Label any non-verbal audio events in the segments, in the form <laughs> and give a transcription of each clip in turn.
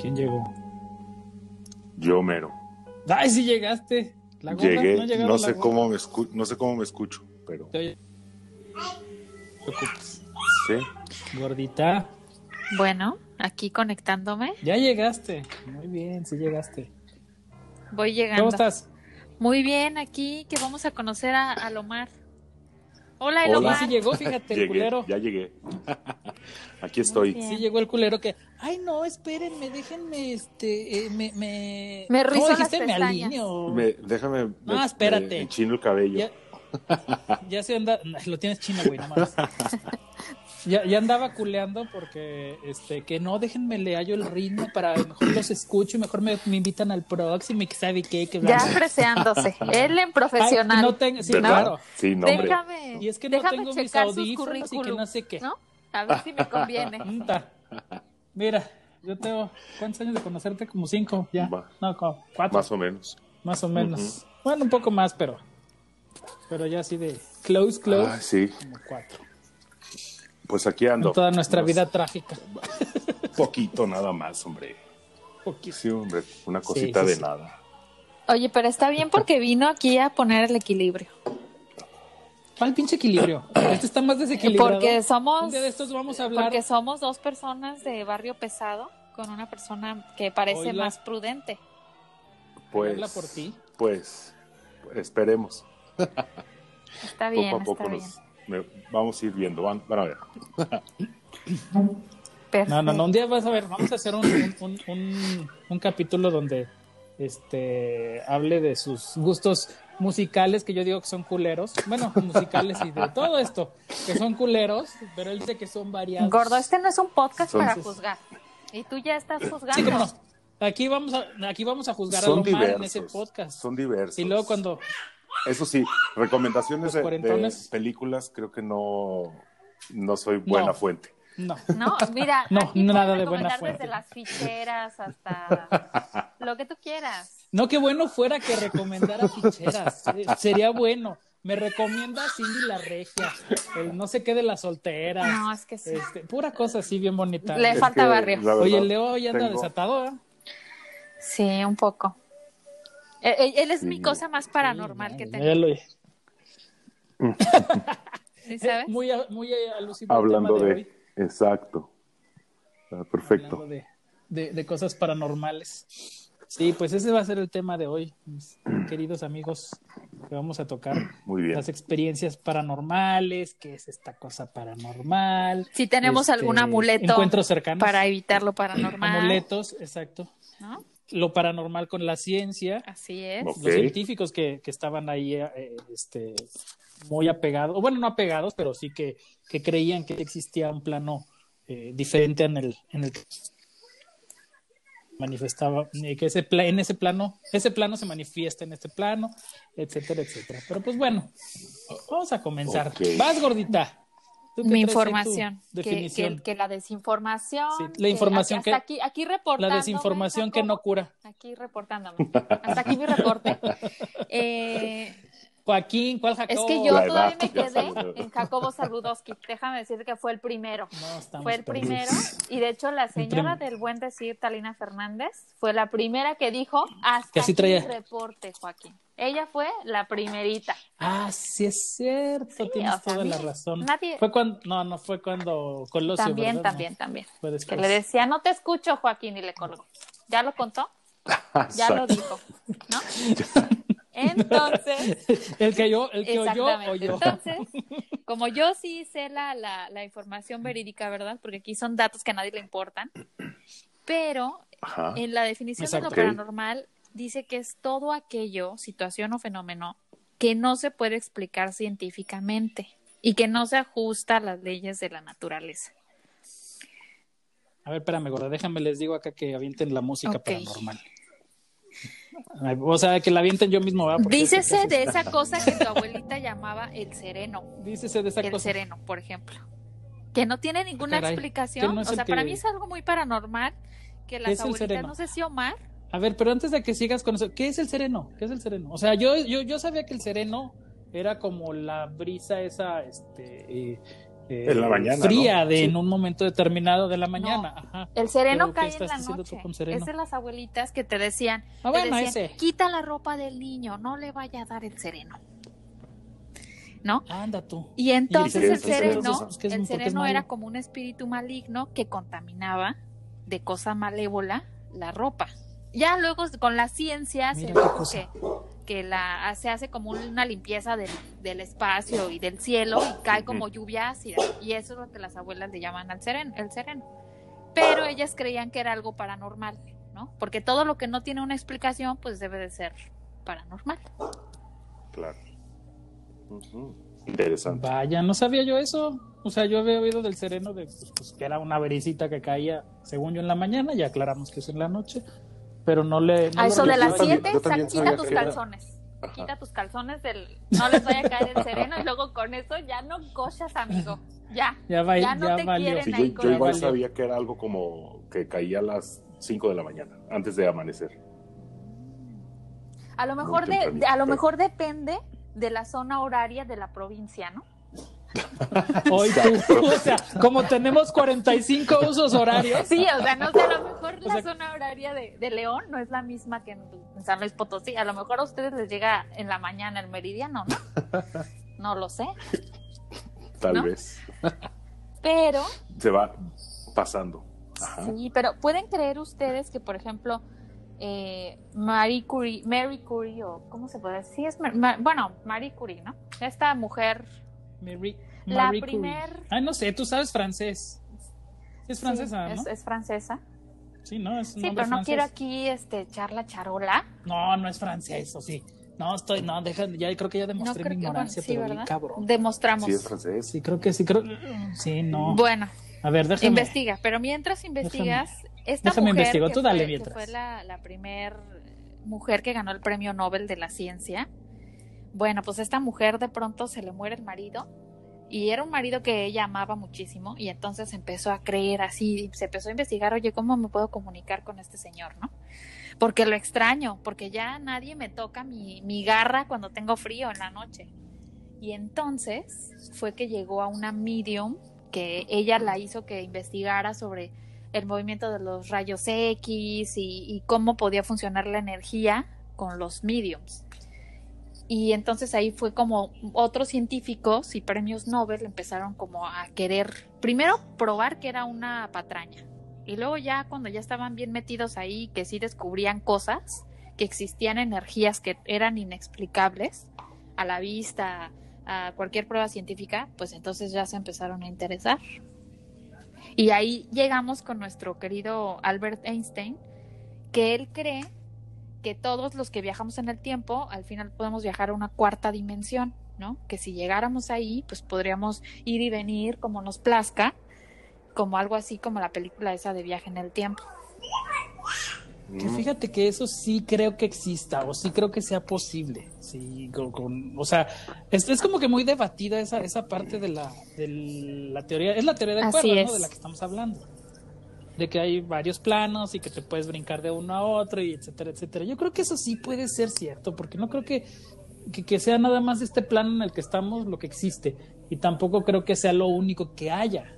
¿Quién llegó? Yo mero. ¡Ay, sí llegaste! Llegué, no sé cómo me escu- no sé cómo me escucho, pero Te sí. Gordita, Bueno, aquí conectándome. ya llegaste. Muy bien, sí llegaste. Voy llegando. ¿Cómo estás? Muy bien, aquí que vamos a conocer a, a Lomar. Hola, Hola. Elomar. Sí llegó, fíjate, el Llegué, culero. ya llegué. <laughs> Aquí estoy. Sí llegó el culero que, ay no, espérenme, déjenme, este, eh, me, me, Me ¿cómo las dijiste? Me alineo. Me- déjame No, me- espérate. me enchino el cabello. Ya, ya se anda, <laughs> lo tienes chino, güey, no mames. <laughs> Ya, ya andaba culeando porque, este, que no, déjenme le hallo el ritmo para mejor los escucho y mejor me, me invitan al próximo y que sabe qué, que Ya freseándose. Él en <laughs> Ay, profesional. no tengo, sí, ¿Verdad? claro. Sí, no, hombre. déjame. Y es que no déjame tengo mis audífonos y que no sé qué. ¿no? A ver si me conviene. <laughs> Mira, yo tengo, ¿cuántos años de conocerte? Como cinco, ya. Va. No, como cuatro. Más o menos. Más o menos. Bueno, un poco más, pero. Pero ya así de close, close. Ah, sí. Como cuatro. Pues aquí ando. En toda nuestra vida trágica. <laughs> Poquito nada más, hombre. Poquito. Sí, hombre. Una cosita sí, de sí. nada. Oye, pero está bien porque vino aquí a poner el equilibrio. ¿Cuál pinche equilibrio? Este está más desequilibrado. Porque somos, de estos vamos a hablar. porque somos dos personas de barrio pesado con una persona que parece más prudente. Pues. Habla por ti. Pues. Esperemos. Está bien, poco a poco está nos bien. Me- vamos a ir viendo. Van, van a ver. No, no, no. Un día vas a ver, vamos a hacer un, un, un, un- un capítulo donde este hable de sus gustos musicales, que yo digo que son culeros. Bueno, musicales y de todo esto, que son culeros, pero él dice que son variados. Gordo, este no es un podcast Son- para juzgar. Y tú ya estás juzgando. Sí, cómo no. Aquí vamos a, aquí vamos a juzgar a Son Lomar en diversos. ese podcast. Son diversos. Y luego cuando Eso sí, recomendaciones de, de películas, creo que no, no soy buena No. fuente. no. No, <laughs> mira, No, aquí nada de buena fuente. desde las ficheras hasta <laughs> lo que tú quieras. No, qué bueno fuera que recomendara ficheras. Eh, Sería bueno. Me recomienda Cindy la Regia, el no sé qué de la soltera. No, es que sí. Este, pura cosa así bien bonita. Le Es falta barrio. Oye, Leo ya anda tengo- desatado, ¿eh? Sí, un poco. Él, él- él es mi Sí. cosa más paranormal que Ya tengo. lo- <laughs> ¿Sí sabes? Muy, a- muy alusivo al Hablando tema de, de. hoy, Exacto. Ah, perfecto. hablando de, de- de cosas paranormales. Sí, pues ese va a ser el tema de hoy, mis <clears throat> queridos amigos, que vamos a tocar. Muy bien. Las experiencias paranormales, qué es esta cosa paranormal. Si tenemos este, algún amuleto Encuentros cercanos. para evitar lo paranormal. Amuletos, exacto. ¿no? Lo paranormal con la ciencia. Así es. Los científicos que, que estaban ahí eh, este, muy apegados, o bueno, no apegados, pero sí que, que creían que existía un plano eh, diferente en el, en el que manifestaba, eh, que ese pla- en ese plano, ese plano se manifiesta en este plano, etcétera, etcétera. Pero pues bueno, vamos a comenzar. Vas, gordita. ¿Tú qué Mi información. Que, Definición. que, que la desinformación. Sí, la información hasta que- aquí, aquí reportándome, la desinformación que no cura. Aquí reportándome. Hasta aquí mi reporte. <laughs> Eh, Joaquín, ¿cuál es Jacobo? que yo La todavía edad, me quedé en Jacobo Saludowski. Déjame decir que fue el primero. No, estamos Fue el perdidos. primero. Y de hecho, la señora del buen decir, Talina Fernández, fue la primera que dijo hasta Que así aquí traía. mi reporte, Joaquín. Ella fue la primerita. Ah, sí es cierto, tienes o sea, toda la razón. nadie- Fue cuando, no, no fue cuando Colosio, también, ¿verdad? también, No, también. fue Que le decía, no te escucho, Joaquín, y le colgó. ¿Ya lo contó? <laughs> Ya lo dijo, ¿no? <laughs> Entonces, <laughs> El que yo, el que oyó, oyó. Entonces, como yo sí sé la, la, la información verídica, ¿verdad? Porque aquí son datos que a nadie le importan. Pero Ajá. en la definición Exacto. de lo paranormal dice que es todo aquello, situación o fenómeno, que no se puede explicar científicamente y que no se ajusta a las leyes de la naturaleza. A ver, espérame, gorda, déjame les digo acá que avienten la música Ok. paranormal. O sea, que la avienten yo mismo, Dícese de esa cosa que tu abuelita llamaba el sereno. Dícese de esa el cosa. sereno, por ejemplo. Que no tiene ninguna Caray, explicación. no o el sea, para mí es algo muy paranormal que ¿Qué las el abuelitas, no sé si Omar A ver, pero antes de que sigas con eso, ¿qué es el sereno? ¿Qué es el sereno? O sea, yo, yo, yo sabía que el sereno era como la brisa esa, este, eh, eh, En la mañana, fría ¿no? de Sí. en un momento determinado de la mañana. Ajá. El sereno Pero, ¿qué cae en la diciendo tú noche. con sereno? Es de las abuelitas que te decían, Ah, te bueno, decían, ese. quita la ropa del niño, no le vaya a dar el sereno. ¿No? Anda tú. Y entonces el sereno? sereno, Entonces, ¿qué es- el sereno era como un espíritu maligno que contaminaba de cosa malévola la ropa. Ya luego con la ciencia se Mira que, que la, se hace como una limpieza del, del espacio y del cielo y cae como lluvia ácida. Y eso es lo que las abuelas le llaman al sereno, el sereno. Pero ellas creían que era algo paranormal, ¿no? Porque todo lo que no tiene una explicación, pues debe de ser paranormal. Claro. Interesante. Vaya, no sabía yo eso. O sea, yo había oído del sereno de pues, pues, que era una brisita que caía, según yo, en la mañana, y aclaramos que es en la noche. Pero no le. no A lo eso de las también- 7, yo también quita tus calzones. Ajá. Quita tus calzones del. No les vaya a caer el sereno y luego con eso ya no cochas, amigo. Ya. Ya, va, Ya ya, no te valió. quieren Sí, ahí yo, con yo igual valió. sabía que era algo como que caía a las 5 de la mañana, antes de amanecer. A lo mejor de, tempranito, de- a lo mejor depende de la zona horaria de la provincia, ¿no? Hoy tú, o sea, como tenemos 45 usos horarios. Sí, o sea, no sé, a lo mejor la sea- zona horaria de, de León no es la misma que en, San Luis Potosí. A lo mejor a ustedes les llega en la mañana el meridiano, ¿no? <laughs> No lo sé. Tal ¿No? vez. Pero Se va pasando. Ajá. Sí, pero ¿pueden creer ustedes que, por ejemplo, eh, Marie Curie, Mary Curie, o ¿cómo se puede decir? Sí, es, bueno, Marie Curie, ¿no? Esta mujer, Mary- La Marie Curie. primer- Ay, no sé, tú sabes francés. Es francesa, sí, ¿no? es, es francesa. Sí, no, es un Sí, pero no francés. quiero aquí este, echar la charola. No, no es francés, o sí. No, estoy, no, deja, ya creo que ya No demostré creo mi que, bueno, ignorancia, sí, pero bien cabrón. Demostramos. Sí, es francés. Sí, creo que sí, creo. Sí, no. Bueno, A ver, déjame. investiga, pero mientras investigas, esta déjame mujer investigo, que tú dale fue, que mientras. fue la, la primer mujer que ganó el premio Nobel de la ciencia, bueno, pues esta mujer de pronto se le muere el marido y era un marido que ella amaba muchísimo y entonces empezó a creer así, se empezó a investigar, oye, ¿cómo me puedo comunicar con este señor, no? Porque lo extraño, porque ya nadie me toca mi, mi garra cuando tengo frío en la noche. Y entonces fue que llegó a una medium que ella la hizo que investigara sobre el movimiento de los rayos X y, y cómo podía funcionar la energía con los mediums. Y entonces ahí fue como otros científicos y premios Nobel empezaron como a querer, primero probar que era una patraña. Y luego ya cuando ya estaban bien metidos ahí, que sí descubrían cosas, que existían energías que eran inexplicables a la vista, a cualquier prueba científica, pues entonces ya se empezaron a interesar. Y ahí llegamos con nuestro querido Albert Einstein, que él cree que todos los que viajamos en el tiempo, al final podemos viajar a una cuarta dimensión, ¿no? Que si llegáramos ahí, pues podríamos ir y venir como nos plazca, como algo así como la película esa de viaje en el tiempo. Que Mm. fíjate que eso sí creo que exista, o sí creo que sea posible. Sí, con, con- o sea, es, es como que muy debatida esa, esa parte de la, de la teoría. Es la teoría de Así cuerdas, ¿no? De la que estamos hablando. De que hay varios planos y que te puedes brincar de uno a otro y etcétera, etcétera. Yo creo que eso sí puede ser cierto, porque no creo que, que, sea nada más este plano en el que estamos lo que existe. Y tampoco creo que sea lo único que haya.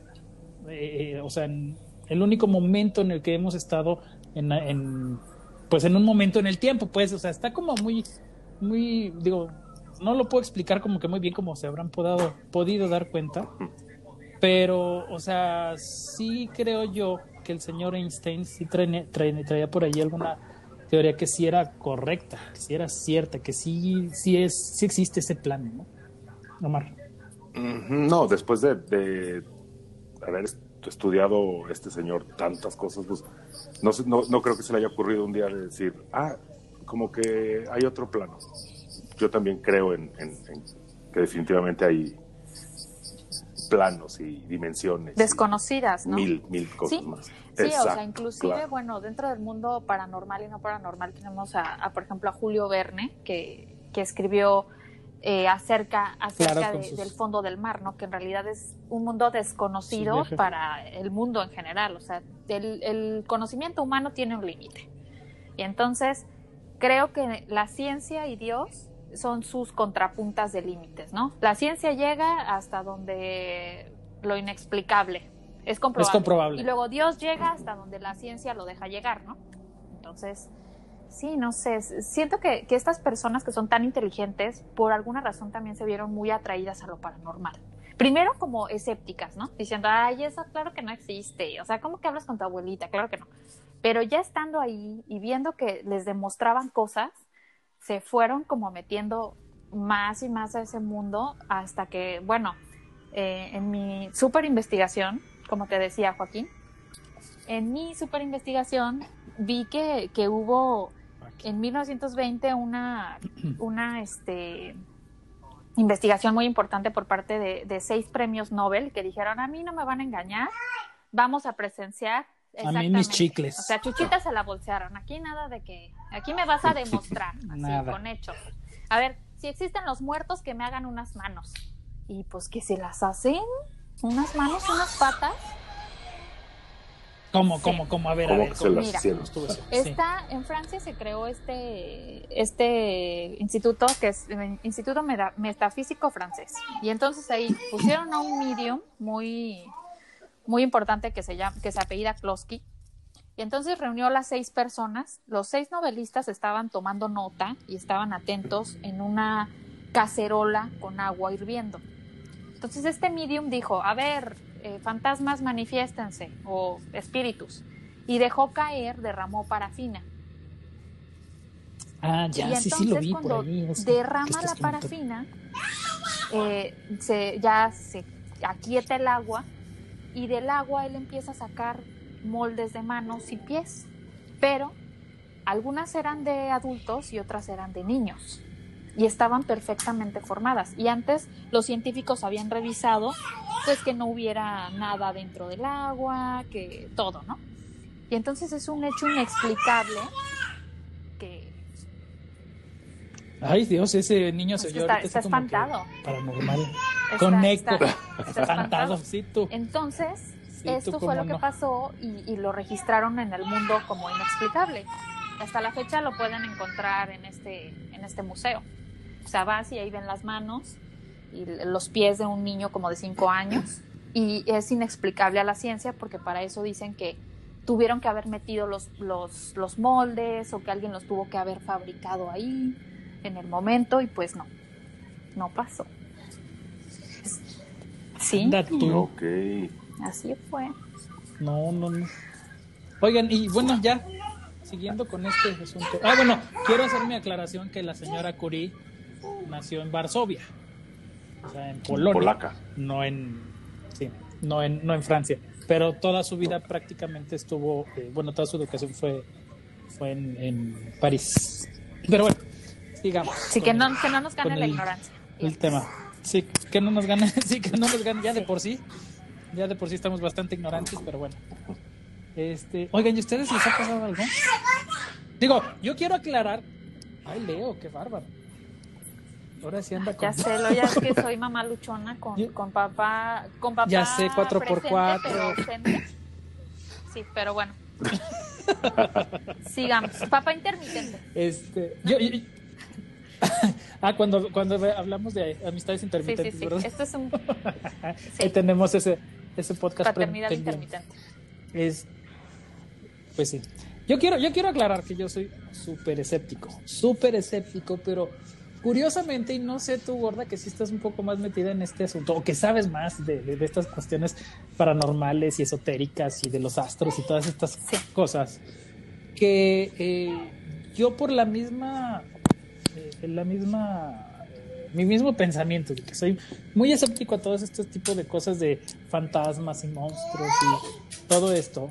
Eh, o sea, en- el único momento en el que hemos estado en, en, pues en un momento en el tiempo, pues, o sea, está como muy, muy, digo, no lo puedo explicar como que muy bien como se habrán podado, podido dar cuenta, pero, o sea, sí creo yo que el señor Einstein sí traía por ahí alguna teoría que sí era correcta, que sí era cierta, que sí, sí es, sí existe ese plan, ¿no? Omar. No, después de, haber est- estudiado este señor tantas cosas, pues no, no, no creo que se le haya ocurrido un día de decir, ah, como que hay otro plano. Yo también creo en que definitivamente hay planos y dimensiones. y Desconocidas, ¿no? Mil, mil cosas Sí, más. Sí, o sea, inclusive, claro. bueno, dentro del mundo paranormal y no paranormal tenemos a, a, por ejemplo, a Julio Verne, que, que escribió eh, acerca, acerca Claro, con de- sus- del fondo del mar, ¿no? Que en realidad es un mundo desconocido para el mundo en general. O sea, el, el conocimiento humano tiene un límite. Y entonces creo que la ciencia y Dios son sus contrapuntas de límites, ¿no? La ciencia llega hasta donde lo inexplicable es comprobable. Es comprobable. Y luego Dios llega hasta donde la ciencia lo deja llegar, ¿no? Entonces, sí, no sé, siento que, que estas personas que son tan inteligentes, por alguna razón también se vieron muy atraídas a lo paranormal. Primero como escépticas, ¿no? Diciendo, ay, eso claro que no existe. O sea, ¿cómo que hablas con tu abuelita? Claro que no. Pero ya estando ahí y viendo que les demostraban cosas, se fueron como metiendo más y más a ese mundo hasta que, bueno, eh, en mi super investigación, como te decía Joaquín, en mi super investigación vi que, que hubo en 1920 una, <clears throat> una este, investigación muy importante por parte de, de, seis premios Nobel que dijeron, a mí no me van a engañar, vamos a presenciar. A mí mis chicles. O sea, chuchitas se la bolsearon. Aquí nada de que, aquí me vas a demostrar, así, con hechos. A ver, si existen los muertos, que me hagan unas manos. Y pues que se las hacen, unas manos, unas patas. ¿Cómo, sí. cómo, cómo? A ver, ¿Cómo a ver. que se las Mira, hicieron? Está, en Francia se creó este, este instituto, que es el Instituto Meda- Metafísico Francés. Y entonces ahí pusieron a un medium muy, muy importante que se, llama, que se apellida Klosky. Y entonces reunió a las seis personas. Los seis novelistas estaban tomando nota y estaban atentos en una cacerola con agua hirviendo. Entonces este medium dijo, a ver, eh, fantasmas manifiéstense o espíritus. Y dejó caer, derramó parafina. Ah, ya, y sí, entonces sí lo vi cuando por ahí. eso. derrama la parafina, eh, se, ya se aquieta el agua y del agua él empieza a sacar moldes de manos y pies. Pero algunas eran de adultos y otras eran de niños. Y estaban perfectamente formadas. Y antes los científicos habían revisado pues que no hubiera nada dentro del agua, que todo, ¿no? Y entonces es un hecho inexplicable que Ay, Dios, ese niño se Es que oyó está- espantado. Paranormal. está- Conecto. está <laughs> Espantado, sí, tú. Entonces, Sí, esto fue lo que pasó y, y lo registraron en el mundo como inexplicable. Hasta la fecha lo pueden encontrar en este, en este museo. O sea, vas y ahí ven las manos y los pies de un niño como de 5 años. Y es inexplicable a la ciencia porque para eso dicen que tuvieron que haber metido los, los, los moldes o que alguien los tuvo que haber fabricado ahí en el momento y pues no, no pasó. Sí, Anda tú. Ok. Así fue. No, no, no. Oigan, y bueno, ya, siguiendo con este asunto. Ah, bueno, quiero hacer mi aclaración que la señora Curie nació en Varsovia, o sea, en Polonia. Polaca. No en, sí, no en, no en Francia. Pero toda su vida prácticamente estuvo, eh, bueno, toda su educación fue, fue en, en París. Pero bueno, sigamos. Así con que el- no, que no nos gane la el- ignorancia. el tema. Sí, que no nos gane, <laughs> sí, que no nos gane ya de por sí. Ya de por sí estamos bastante ignorantes, pero bueno. Este, oigan, ¿y ustedes les ha pasado algo? Digo, yo quiero aclarar. Ay, Leo, qué bárbaro. Ahora sí anda con. Ya sé, lo ya es que soy <laughs> mamá luchona con, con papá, con papá Ya sé, cuatro por presente, cuatro. pero ausente. Sí, pero bueno. <laughs> Sigamos. Papá intermitente. Este, yo, yo- <laughs> ah, cuando, cuando hablamos de amistades Sí, sí, intermitentes, sí. ¿verdad? Esto es un Ahí tenemos ese, ese podcast paternidad intermitente. Es, pues sí. Yo quiero, yo quiero aclarar que yo soy súper escéptico, súper escéptico, pero curiosamente, y no sé tú, gorda, que sí estás un poco más metida en este asunto, o que sabes más de, de- de estas cuestiones paranormales y esotéricas y de los astros y todas estas Sí. cosas, que eh, yo por la misma, eh, la misma, mi mismo pensamiento, que soy muy escéptico a todos estos tipos de cosas de fantasmas y monstruos y todo esto,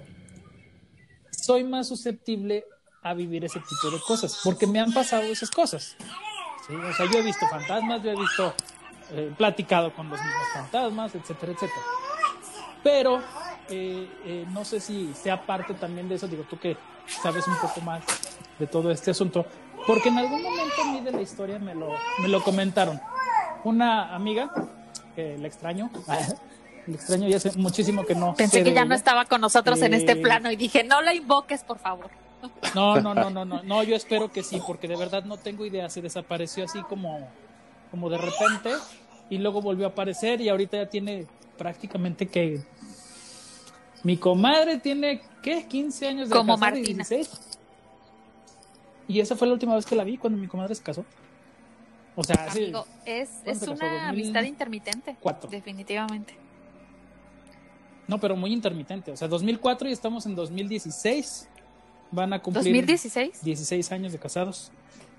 soy más susceptible a vivir ese tipo de cosas, porque me han pasado esas cosas. ¿sí? O sea, yo he visto fantasmas, yo he visto, eh, platicado con los mismos fantasmas, etcétera, etcétera. Pero eh, eh, no sé si sea parte también de eso, digo tú que sabes un poco más de todo este asunto, porque en algún momento a mí de la historia me lo, me lo comentaron. Una amiga, que la extraño, <laughs> la extraño ya hace muchísimo que no. Pensé sé que ya ella. no estaba con nosotros en este Eh, plano y dije, no la invoques, por favor. No, no, no, no, no, no, yo espero que sí, porque de verdad no tengo idea. Se desapareció así como, como de repente y luego volvió a aparecer y ahorita ya tiene prácticamente que mi comadre tiene ¿qué? 15 años de Como casada y Martina. 16. Y esa fue la última vez que la vi cuando mi comadre se casó. O sea, sí, es, ¿Cuándo es se una 2004. amistad intermitente. Cuatro. Definitivamente. no, pero muy intermitente. O sea, 2004 y estamos en 2016. Van a cumplir 2016. 16 años de casados.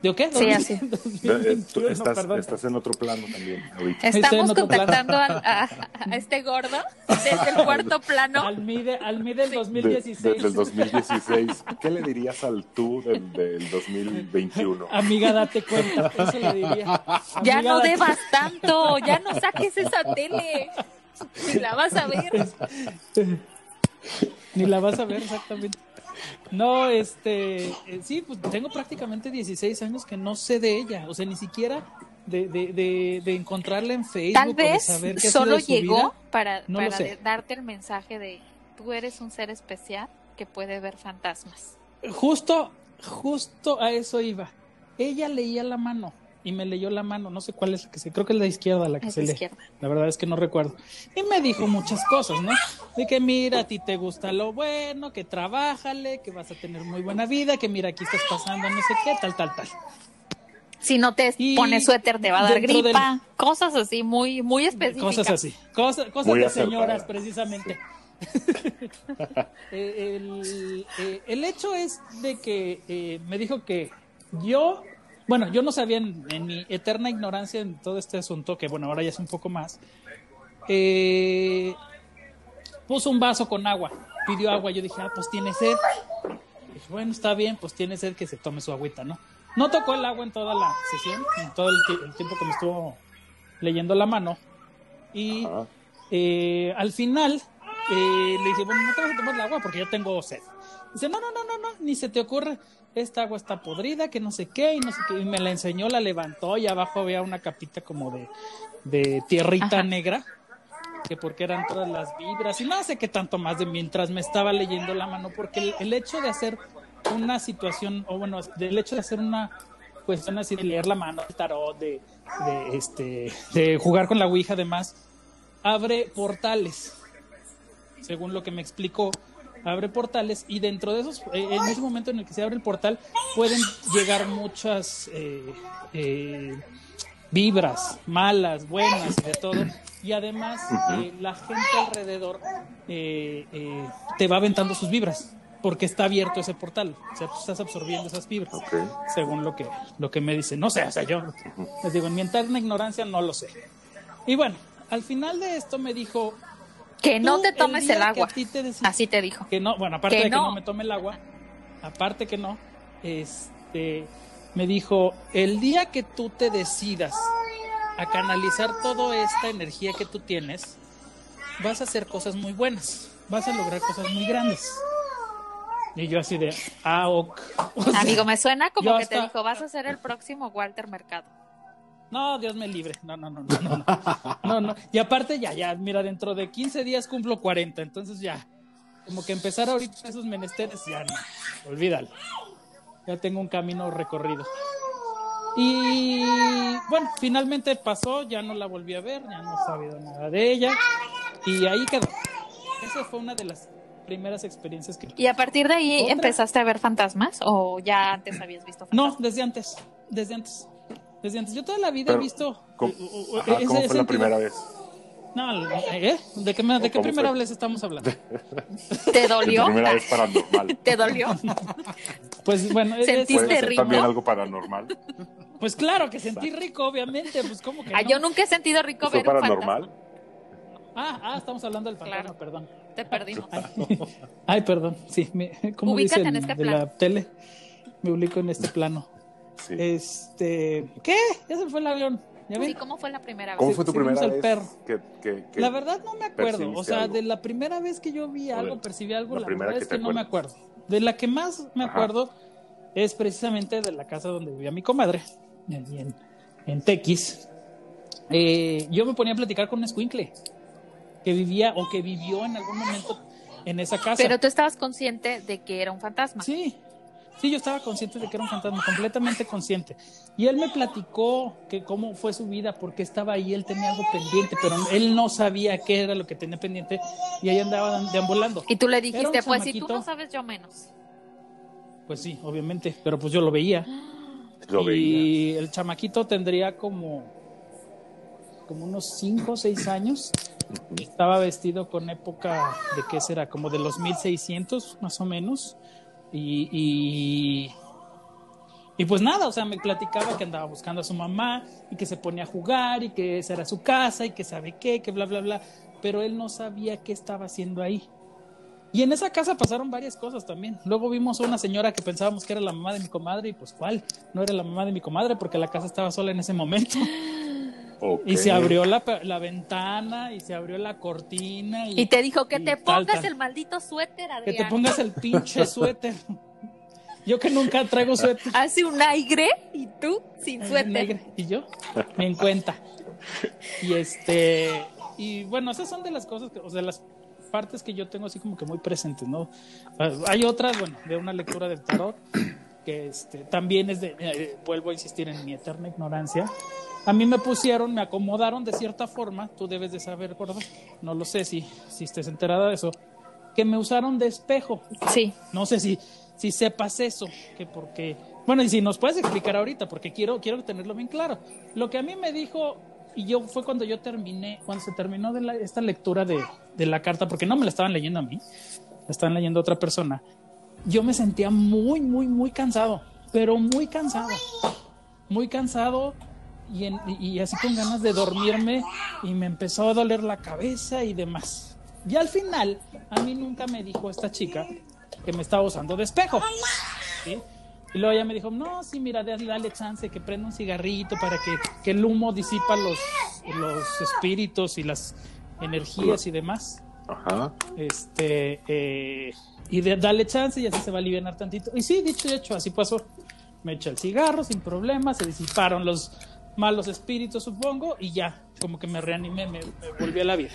¿De qué? Sí, así. <laughs> Eh, <laughs> tú 2021, estás, perdón. estás en otro plano también ahorita. Estamos contactando al- a, a este gordo desde el cuarto plano. Almide, Almide del De- 2016. de- del 2016. ¿Qué le dirías al tú del, del 2021? Amiga, date cuenta. Eso le diría. Ya Amiga, no date- debas tanto, ya no saques esa tele. Si la vas a ver. Ni la vas a ver exactamente. No, este, eh, sí, pues tengo prácticamente 16 años que no sé de ella, o sea, ni siquiera de, de, de, de encontrarla en Facebook. Tal o de vez saber qué ha sido solo de su llegó vida. para, No lo para sé. darte el mensaje de tú eres un ser especial que puede ver fantasmas. Justo, justo a eso iba. Ella leía la mano y me leyó la mano, no sé cuál es la que se, creo que es la izquierda la que Es se lee. izquierda. La verdad es que no recuerdo. Y me dijo muchas cosas, ¿no? De que mira, a ti te gusta lo bueno, que trabájale, que vas a tener muy buena vida, que mira, aquí estás pasando no sé qué, tal, tal, tal. Si no te Y pones suéter te va a dar gripa, cosas así muy muy específicas. Cosas así. Cosas, cosas Muy de señoras, precisamente. <laughs> Eh, el, eh, el hecho es de que eh, me dijo que yo, bueno, yo no sabía en, en mi eterna ignorancia en todo este asunto, que bueno, ahora ya es un poco más, eh, puso un vaso con agua, pidió agua, yo dije, ah, pues tiene sed. Dije, bueno, está bien, pues tiene sed que se tome su agüita, ¿no? No tocó el agua en toda la sesión, en todo el, ti- el tiempo que me estuvo leyendo la mano. Y eh, al final eh, le dije, bueno, no te vas a tomar el agua porque yo tengo sed. Dice, no, no, no, no, no, ni se te ocurre. Esta agua está podrida, que no sé qué, y no sé qué. Y me la enseñó, la levantó y abajo había una capita como de, de tierrita Ajá. negra, que porque eran todas las vibras y no sé qué tanto más de mientras me estaba leyendo la mano, porque el, el hecho de hacer una situación, o bueno, del hecho de hacer una cuestión así de leer la mano, el tarot, de, de, este, de jugar con la Ouija, además, abre portales, según lo que me explicó, abre portales y dentro de esos, eh, en ese momento en el que se abre el portal, pueden llegar muchas eh, eh, vibras, malas, buenas y de todo. Y además eh, la gente alrededor te va aventando sus vibras, porque está abierto ese portal. O sea, tú estás absorbiendo esas vibras, según lo que, lo que me dicen. No sé, o sea, yo les digo, en mi interna ignorancia no lo sé. Y bueno, al final de esto me dijo... Que no "Tú, te tomes el agua. te Así te dijo. que no, bueno, aparte Que de que no. no me tome el agua, aparte que no, este, me dijo, el día que tú te decidas a canalizar toda esta energía que tú tienes, vas a hacer cosas muy buenas, vas a lograr cosas muy grandes. Y yo así de, ah, ok. <laughs> O sea, Amigo, me suena como que te dijo, vas a ser el próximo Walter Mercado. No, Dios me libre. No, no, no, no, no. No, no, no. Y aparte ya, ya, mira, dentro de 15 días cumplo 40, entonces ya, como que empezar ahorita esos menesteres, ya no, olvídalo. Ya tengo un camino recorrido. Y bueno, finalmente pasó, ya no la volví a ver, ya no he sabido nada de ella. Y ahí quedó. Esa fue una de las primeras experiencias que... ¿Y a partir de ahí ¿Otra? empezaste a ver fantasmas o ya antes habías visto No, fantasmas? desde antes, desde antes. Desde antes. Yo toda la vida he Pero, visto... ¿Cómo, ajá, ese ¿cómo fue la primera vez? No, ¿eh? ¿De qué, de qué ¿Cómo primera fue? vez estamos hablando? <laughs> ¿Te dolió? primera vez paranormal. <laughs> ¿Te dolió? Pues bueno, ¿Sentiste ¿Puede ser rico? también algo paranormal? pues claro que sentí rico, obviamente, pues como que Ah, no? yo nunca he sentido rico ¿Fue ver un paranormal? Ah, ah, estamos hablando del fantasma, Claro. perdón. Te perdimos. <laughs> Ay, ay, perdón, sí, me, ¿cómo Ubícate dicen en este de plano. la tele? Me ubico en este plano. Sí. Este, ¿qué? Ya se fue el avión. ¿Ya ven? Sí, ¿cómo fue la primera vez? ¿Cómo fue tu sí, primera vez? perro. que- que- que- La verdad no me acuerdo. O sea, algo? de la primera vez que yo vi algo, percibí algo, la la, primera verdad que es te que no me acuerdo. De la que más me Ajá. acuerdo es precisamente de la casa donde vivía mi comadre, en, en Tequis. Eh, yo me ponía a platicar con un escuincle que vivía o que vivió en algún momento en esa casa. Pero tú estabas consciente de que era un fantasma. Sí, Sí, yo estaba consciente de que era un fantasma, completamente consciente. Y él me platicó que cómo fue su vida, porque estaba ahí, él tenía algo pendiente, pero él no sabía qué era lo que tenía pendiente y ahí andaba deambulando. Y tú le dijiste, pues si tú no sabes, yo menos. Pues sí, obviamente, pero pues yo lo veía. <gasps> Lo y el chamaquito tendría como, como unos 5 o 6 años. Estaba vestido con época de qué será, como de los 1600 más o menos y, y, pues nada, o sea, me platicaba que andaba buscando a su mamá y que se ponía a jugar y que esa era su casa y que sabe qué, que bla, bla, bla. Pero él no sabía qué estaba haciendo ahí. Y en esa casa pasaron varias cosas también. Luego vimos a una señora que pensábamos que era la mamá de mi comadre y pues cuál, no era la mamá de mi comadre porque la casa estaba sola en ese momento. <laughs> Y se abrió la, la, ventana y se abrió la cortina. Y, te dijo que te pongas el maldito suéter, Adrián. Que te pongas el pinche <laughs> suéter. Yo que nunca traigo suéter. Hace un aire y tú sin suéter. Y yo, me en cuenta. Y este, y bueno, esas son de las cosas, que, o sea, las partes que yo tengo así como que muy presentes, ¿no? Ah, hay otras, bueno, de una lectura del tarot, que este, también es de, eh, vuelvo a insistir en mi eterna ignorancia, a mí me pusieron, me acomodaron de cierta forma, tú debes de saber, ¿verdad? No lo sé si, si estés enterada de eso, que me usaron de espejo. Sí. No sé si, si sepas eso, que porque, bueno, y si nos puedes explicar ahorita, porque quiero, quiero tenerlo bien claro. Lo que a mí me dijo, y yo fue cuando yo terminé, cuando se terminó de esta lectura de, de la carta, porque no me la estaban leyendo a mí, la estaban leyendo a otra persona, yo me sentía muy, muy, muy cansado, pero muy cansado, muy cansado y, así con ganas de dormirme y me empezó a doler la cabeza y demás. Y al final, a mí nunca me dijo esta chica que me estaba usando de espejo. Y luego ella me dijo, no, sí, mira, dale chance, que prenda un cigarrito para que, el humo disipa los, los espíritus y las energías y demás. Ajá. Este, eh, y de, dale chance y así se va a aliviar tantito. Y sí, dicho y hecho, así pasó. Me eché el cigarro sin problema, se disiparon los, malos espíritus, supongo, y ya, como que me reanimé, me, volví a la vida.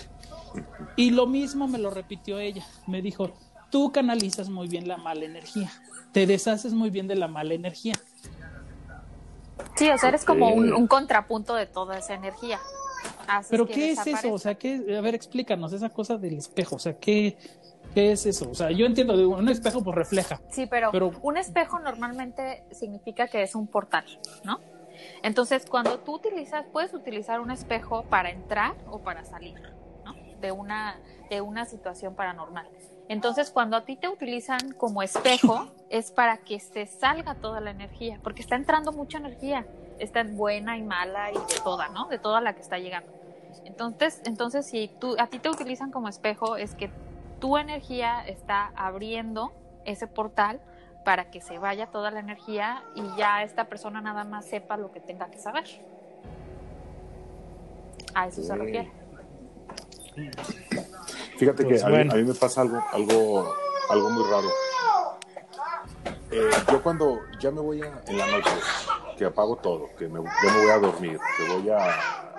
<laughs> Y lo mismo me lo repitió ella. Me dijo, tú canalizas muy bien la mala energía, te deshaces muy bien de la mala energía. Sí, o sea, eres como un, contrapunto de toda esa energía. Pero ¿qué es eso? O sea, ¿qué? a ver, explícanos esa cosa del espejo. O sea, ¿qué, ¿qué es eso? O sea, yo entiendo, un espejo pues refleja. Sí, pero, pero un espejo normalmente significa que es un portal, ¿no? Entonces, cuando tú utilizas, puedes utilizar un espejo para entrar o para salir ¿no? de, una, de una situación paranormal. Entonces, cuando a ti te utilizan como espejo, <laughs> es para que se salga toda la energía, porque está entrando mucha energía, está buena y mala y de toda, ¿no? De toda la que está llegando. Entonces, entonces si tú, a ti te utilizan como espejo, es que tu energía está abriendo ese portal para que se vaya toda la energía y ya esta persona nada más sepa lo que tenga que saber. A eso se refiere. Fíjate que pues a, mí, me pasa algo, algo, algo muy raro. Eh, yo cuando ya me voy a, en la noche, que apago todo, que me, yo me voy a dormir, que voy a,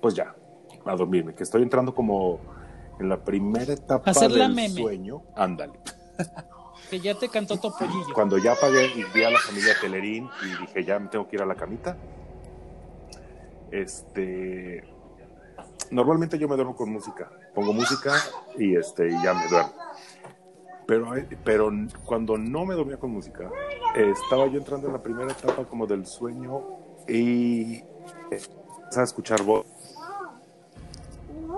pues ya, a dormirme, que estoy entrando como en la primera etapa del sueño, ándale. <laughs> Que ya te cantó Topollillo. Cuando ya apagué y vi a la familia Telerín y dije, ya me tengo que ir a la camita. Este. Normalmente yo me duermo con música. Pongo música y este ya me duermo. Pero, eh, pero cuando no me dormía con música, estaba yo entrando en la primera etapa como del sueño y empecé a escuchar voz.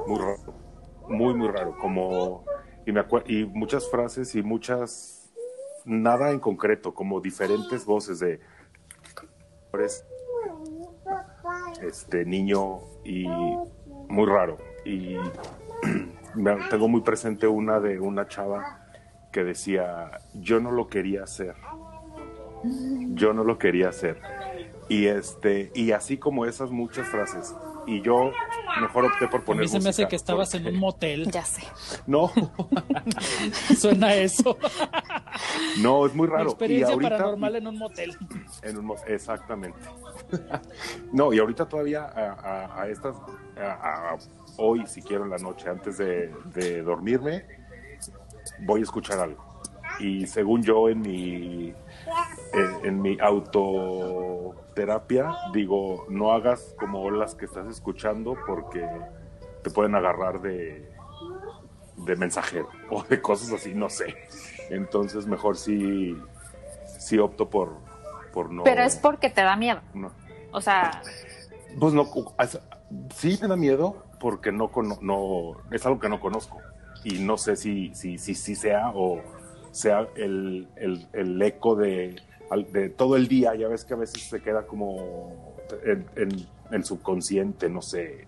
Muy raro. Muy, muy raro. Como. Y, me y muchas frases y muchas nada en concreto, como diferentes voces de este niño y muy raro. Y <clears throat> tengo muy presente una de una chava que decía, yo no lo quería hacer. Yo no lo quería hacer. Y este, y así como esas muchas frases. Y yo mejor opté por poner. A mí se me hace que estabas en un motel. Ya sé. No. <laughs> Suena eso. <laughs> no, es muy raro. experiencia paranormal en un motel. En un exactamente. <laughs> no, y ahorita todavía a, estas, hoy, si quiero en la noche, antes de, dormirme, voy a escuchar algo. y según yo en mi, en, en mi autoterapia digo, no hagas como las que estás escuchando porque te pueden agarrar de, de mensajero <laughs> o de cosas así, no sé. Entonces mejor sí, sí opto por, por no... Pero es porque te da miedo. no. O sea, Pues no, sí me da miedo porque no, cono- no es algo que no conozco y no sé si si, si, si sea o sea el, el, el eco de, al- de todo el día. Ya ves que a veces se queda como en, en el subconsciente, no sé.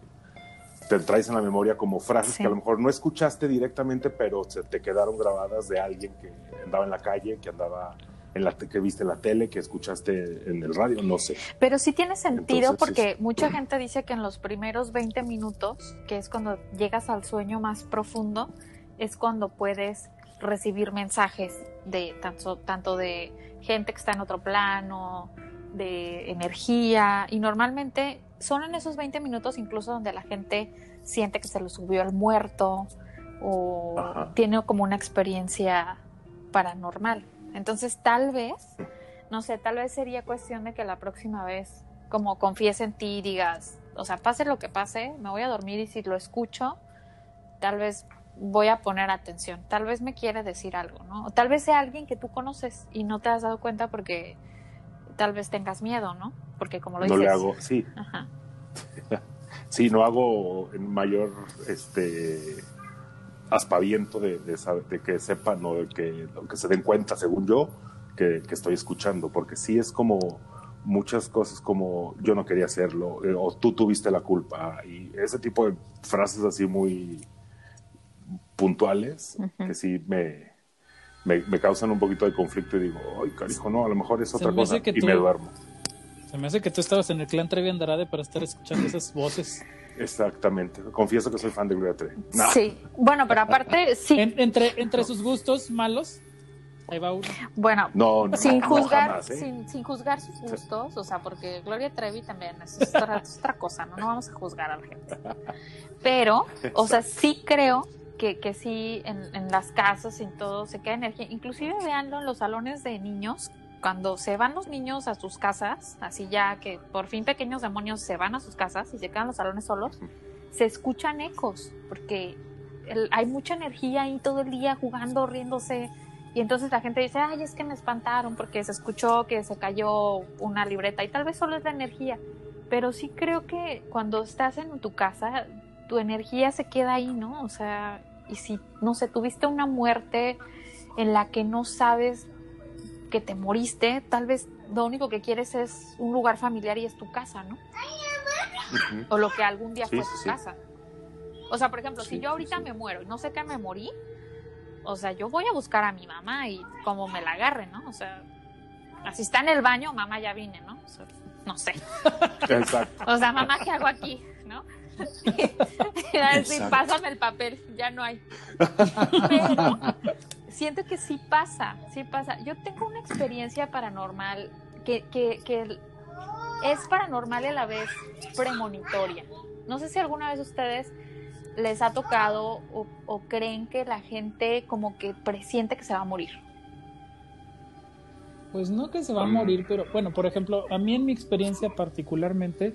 Te traes en la memoria como frases Sí. que a lo mejor no escuchaste directamente, pero se te quedaron grabadas de alguien que andaba en la calle, que andaba en la que viste en la tele, que escuchaste en el radio, no sé. pero sí tiene sentido Entonces, porque mucha <clears throat> gente dice que en los primeros 20 minutos, que es cuando llegas al sueño más profundo, es cuando puedes recibir mensajes de tanto, tanto de gente que está en otro plano, de energía, y normalmente son en esos 20 minutos incluso donde la gente siente que se le subió el muerto o Ajá. tiene como una experiencia paranormal. Entonces tal vez, no sé, tal vez sería cuestión de que la próxima vez como confíes en ti y digas, o sea, pase lo que pase, me voy a dormir y si lo escucho, tal vez voy a poner atención, tal vez me quiere decir algo, ¿no? O tal vez sea alguien que tú conoces y no te has dado cuenta porque tal vez tengas miedo, ¿no? Porque como lo no dices, le hago, sí, Ajá. <laughs> sí, no hago en mayor este aspaviento de, de, saber- de que sepan o de que se den cuenta, según yo, que, que estoy escuchando, porque sí es como muchas cosas como yo no quería hacerlo, eh, o tú tuviste la culpa, y ese tipo de frases así muy puntuales, que sí me, me, me causan un poquito de conflicto y digo, ay, carijo, no, a lo mejor es otra me cosa, y tú- me duermo. Se me hace que tú estabas en el clan Trevi Andrade para estar escuchando esas voces. Exactamente, confieso que soy fan de Gloria Trevi. No. Sí, bueno, pero aparte, <laughs> sí, En- entre, entre sus gustos malos, ahí va uno. bueno, No, no, sin no, juzgar, jamás, ¿eh? sin, sin juzgar sus gustos, o sea, porque Gloria Trevi también es otra, es otra cosa, ¿no? No vamos a juzgar a la gente. Pero, o sea, sí creo que, que sí en, en las casas y en todo se queda energía. Inclusive veanlo en los salones de niños, cuando se van los niños a sus casas, así ya que por fin pequeños demonios se van a sus casas y se quedan los salones solos, se escuchan ecos, porque el- hay mucha energía ahí todo el día jugando, riéndose. Y entonces la gente dice, ay, es que me espantaron porque se escuchó que se cayó una libreta y tal vez solo es la energía. Pero sí creo que cuando estás en tu casa, tu energía se queda ahí, ¿no? O sea, y si, no sé, tuviste una muerte en la que no sabes que te moriste, tal vez lo único que quieres es un lugar familiar y es tu casa, ¿no? O lo que algún día Sí, fue tu sí. casa. O sea, por ejemplo, Sí, si yo ahorita me muero y no sé qué me morí, o sea, yo voy a buscar a mi mamá y como me la agarre, ¿no? O sea, así está en el baño, mamá ya vine, ¿no? O sea, no sé. Exacto. O sea, mamá, ¿qué hago aquí? ¿No? <laughs> Pásame el papel, ya no hay. Pero siento que sí pasa, sí pasa. Yo tengo una experiencia paranormal que, que, que es paranormal y a la vez premonitoria. No sé si alguna vez ustedes les ha tocado o, o creen que la gente como que presiente que se va a morir. Pues no que se va a morir, pero bueno, por ejemplo, a mí en mi experiencia particularmente,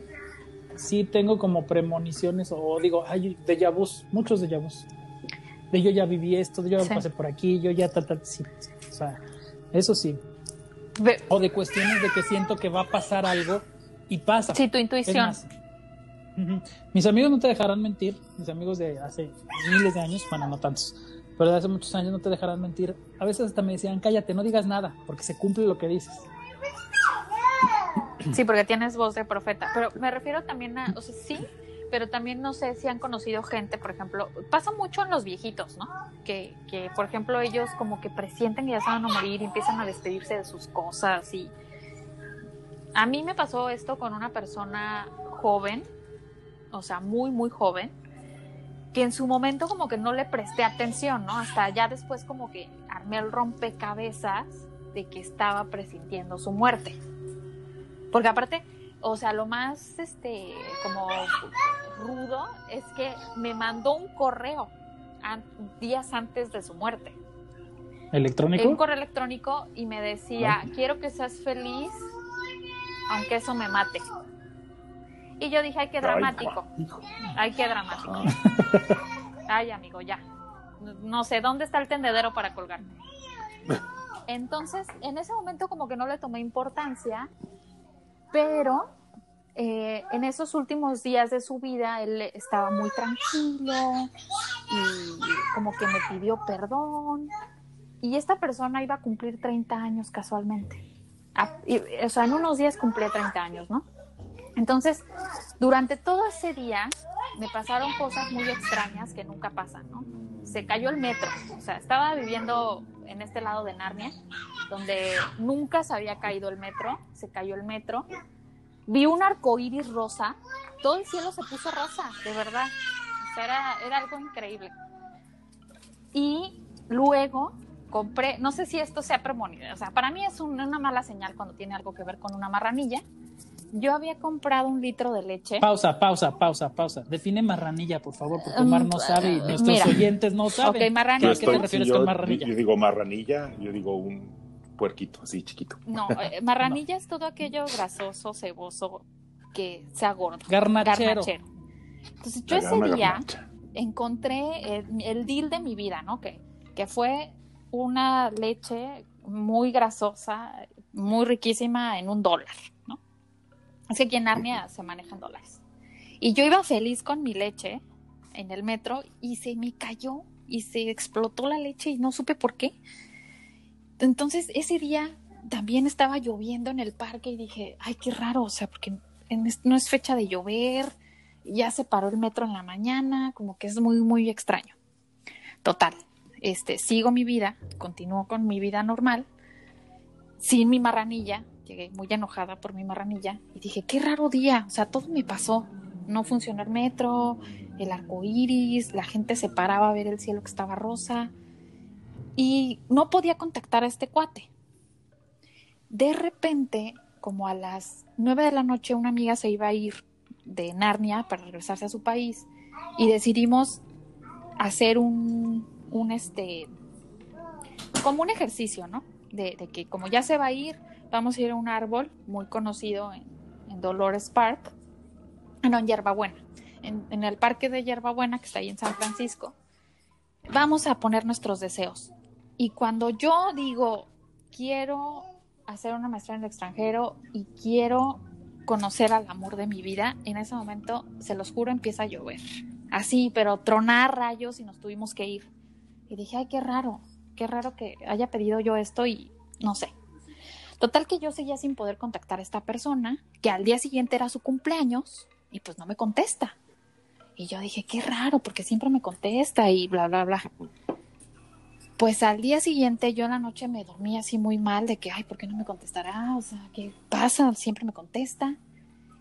sí tengo como premoniciones o digo, ay, déjà vus, muchos déjà vus. De yo ya viví esto, de yo Sí. pasé por aquí, yo ya tal, tal, sí. O sea, eso sí. Ve- O de cuestiones de que siento que va a pasar algo y pasa. Sí, tu intuición. más, mis amigos no te dejarán mentir, mis amigos de hace miles de años, bueno, no tantos, pero de hace muchos años no te dejarán mentir. A veces hasta me decían, cállate, no digas nada, porque se cumple lo que dices. Sí, porque tienes voz de profeta. Pero me refiero también a, o sea, sí, pero también no sé si han conocido gente, por ejemplo, pasa mucho en los viejitos, ¿no? Que, que por ejemplo, ellos como que presienten que ya se van a morir y empiezan a despedirse de sus cosas y... A mí me pasó esto con una persona joven, o sea, muy, muy joven, que en su momento como que no le presté atención, ¿no? Hasta ya después como que armé el rompecabezas de que estaba presintiendo su muerte. Porque aparte, o sea, lo más este como rudo es que me mandó un correo an- días antes de su muerte. ¿Electrónico? Un correo electrónico y me decía, quiero que seas feliz, aunque eso me mate. Y yo dije, ay, qué dramático. Ay, qué dramático. <laughs> Ay, amigo, ya. No sé, ¿dónde está el tendedero para colgarme? <laughs> Entonces, en ese momento como que no le tomé importancia, pero eh, en esos últimos días de su vida él estaba muy tranquilo y como que me pidió perdón. Y esta persona iba a cumplir 30 años casualmente. o sea, en unos días cumplía 30 años, ¿no? Entonces, durante todo ese día me pasaron cosas muy extrañas que nunca pasan, ¿no? Se cayó el metro, o sea, estaba viviendo en este lado de Narnia, donde nunca se había caído el metro, se cayó el metro. Vi un arco iris rosa, todo el cielo se puso rosa, de verdad. O sea, era, era algo increíble. Y luego compré, no sé si esto sea premonición, o sea, para mí es una mala señal cuando tiene algo que ver con una marranilla yo había comprado un litro de leche. Pausa, pausa, pausa, pausa. Define marranilla, por favor, porque Omar no sabe y nuestros oyentes no saben. Ok, marranilla. ¿A qué te refieres con marranilla? Yo digo marranilla, yo digo un puerquito así chiquito. No, <laughs> eh, marranilla es todo aquello grasoso, ceboso, que sea gordo. Garnachero. Entonces yo ese día encontré el, el, deal de mi vida, ¿no? Que, que fue una leche muy grasosa, muy riquísima en un dólar. Es que aquí en se manejan dólares. Y yo iba feliz con mi leche en el metro y se me cayó y se explotó la leche y no supe por qué. Entonces ese día también estaba lloviendo en el parque y dije, ay, qué raro, o sea, porque no es fecha de llover, ya se paró el metro en la mañana, como que es muy, muy extraño. Total, este, sigo mi vida, continúo con mi vida normal, sin mi marranilla, Llegué muy enojada por mi marranilla y dije, qué raro día, o sea, todo me pasó. No funcionó el metro, el arco iris, la gente se paraba a ver el cielo que estaba rosa y no podía contactar a este cuate. De repente, como a las nueve de la noche, una amiga se iba a ir de Narnia para regresarse a su país y decidimos hacer un, un este, como un ejercicio, ¿no? De, de que como ya se va a ir, vamos a ir a un árbol muy conocido en, Dolores Park, no, en Yerbabuena, en, en el parque de Yerbabuena que está ahí en San Francisco. Vamos a poner nuestros deseos. Y cuando yo digo, quiero hacer una maestría en el extranjero y quiero conocer al amor de mi vida, en ese momento, se los juro, empieza a llover. Así, pero tronar rayos y nos tuvimos que ir. Y dije, ay, qué raro, qué raro que haya pedido yo esto y no sé, Total que yo seguía sin poder contactar a esta persona, que al día siguiente era su cumpleaños, y pues no me contesta. Y yo dije, qué raro, porque siempre me contesta y bla, bla, bla. Pues al día siguiente yo en la noche me dormí así muy mal de que, ay, ¿por qué no me contestará? O sea, ¿qué pasa? Siempre me contesta.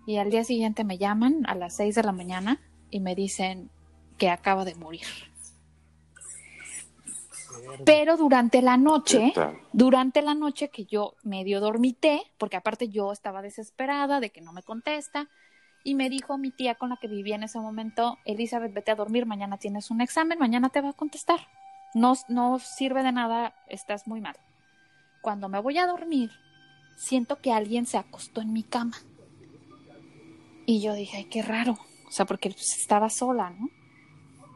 Y al día siguiente me llaman a las seis de la mañana y me dicen que acaba de morir. Pero durante la noche, durante la noche que yo medio dormité, porque aparte yo estaba desesperada de que no me contesta, y me dijo mi tía con la que vivía en ese momento, Elizabeth, vete a dormir, mañana tienes un examen, mañana te va a contestar. No, no sirve de nada, estás muy mal. Cuando me voy a dormir, siento que alguien se acostó en mi cama. Y yo dije, ay, qué raro. O sea, porque pues, estaba sola, ¿no?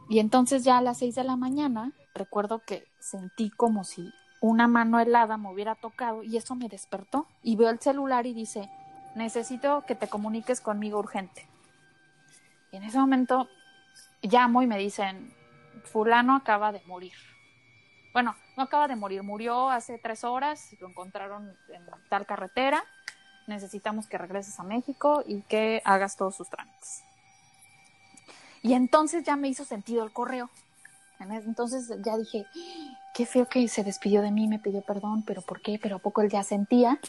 Y entonces ya a las seis de la mañana recuerdo que sentí como si una mano helada me hubiera tocado y eso me despertó. Y veo el celular y dice, necesito que te comuniques conmigo urgente. Y en ese momento llamo y me dicen, fulano acaba de morir. Bueno, no acaba de morir, murió hace tres horas, lo encontraron en tal carretera, necesitamos que regreses a México y que hagas todos sus trámites. Y entonces ya me hizo sentido el correo. Entonces ya dije, qué feo que se despidió de mí, me pidió perdón, pero ¿por qué? Pero a poco él ya sentía.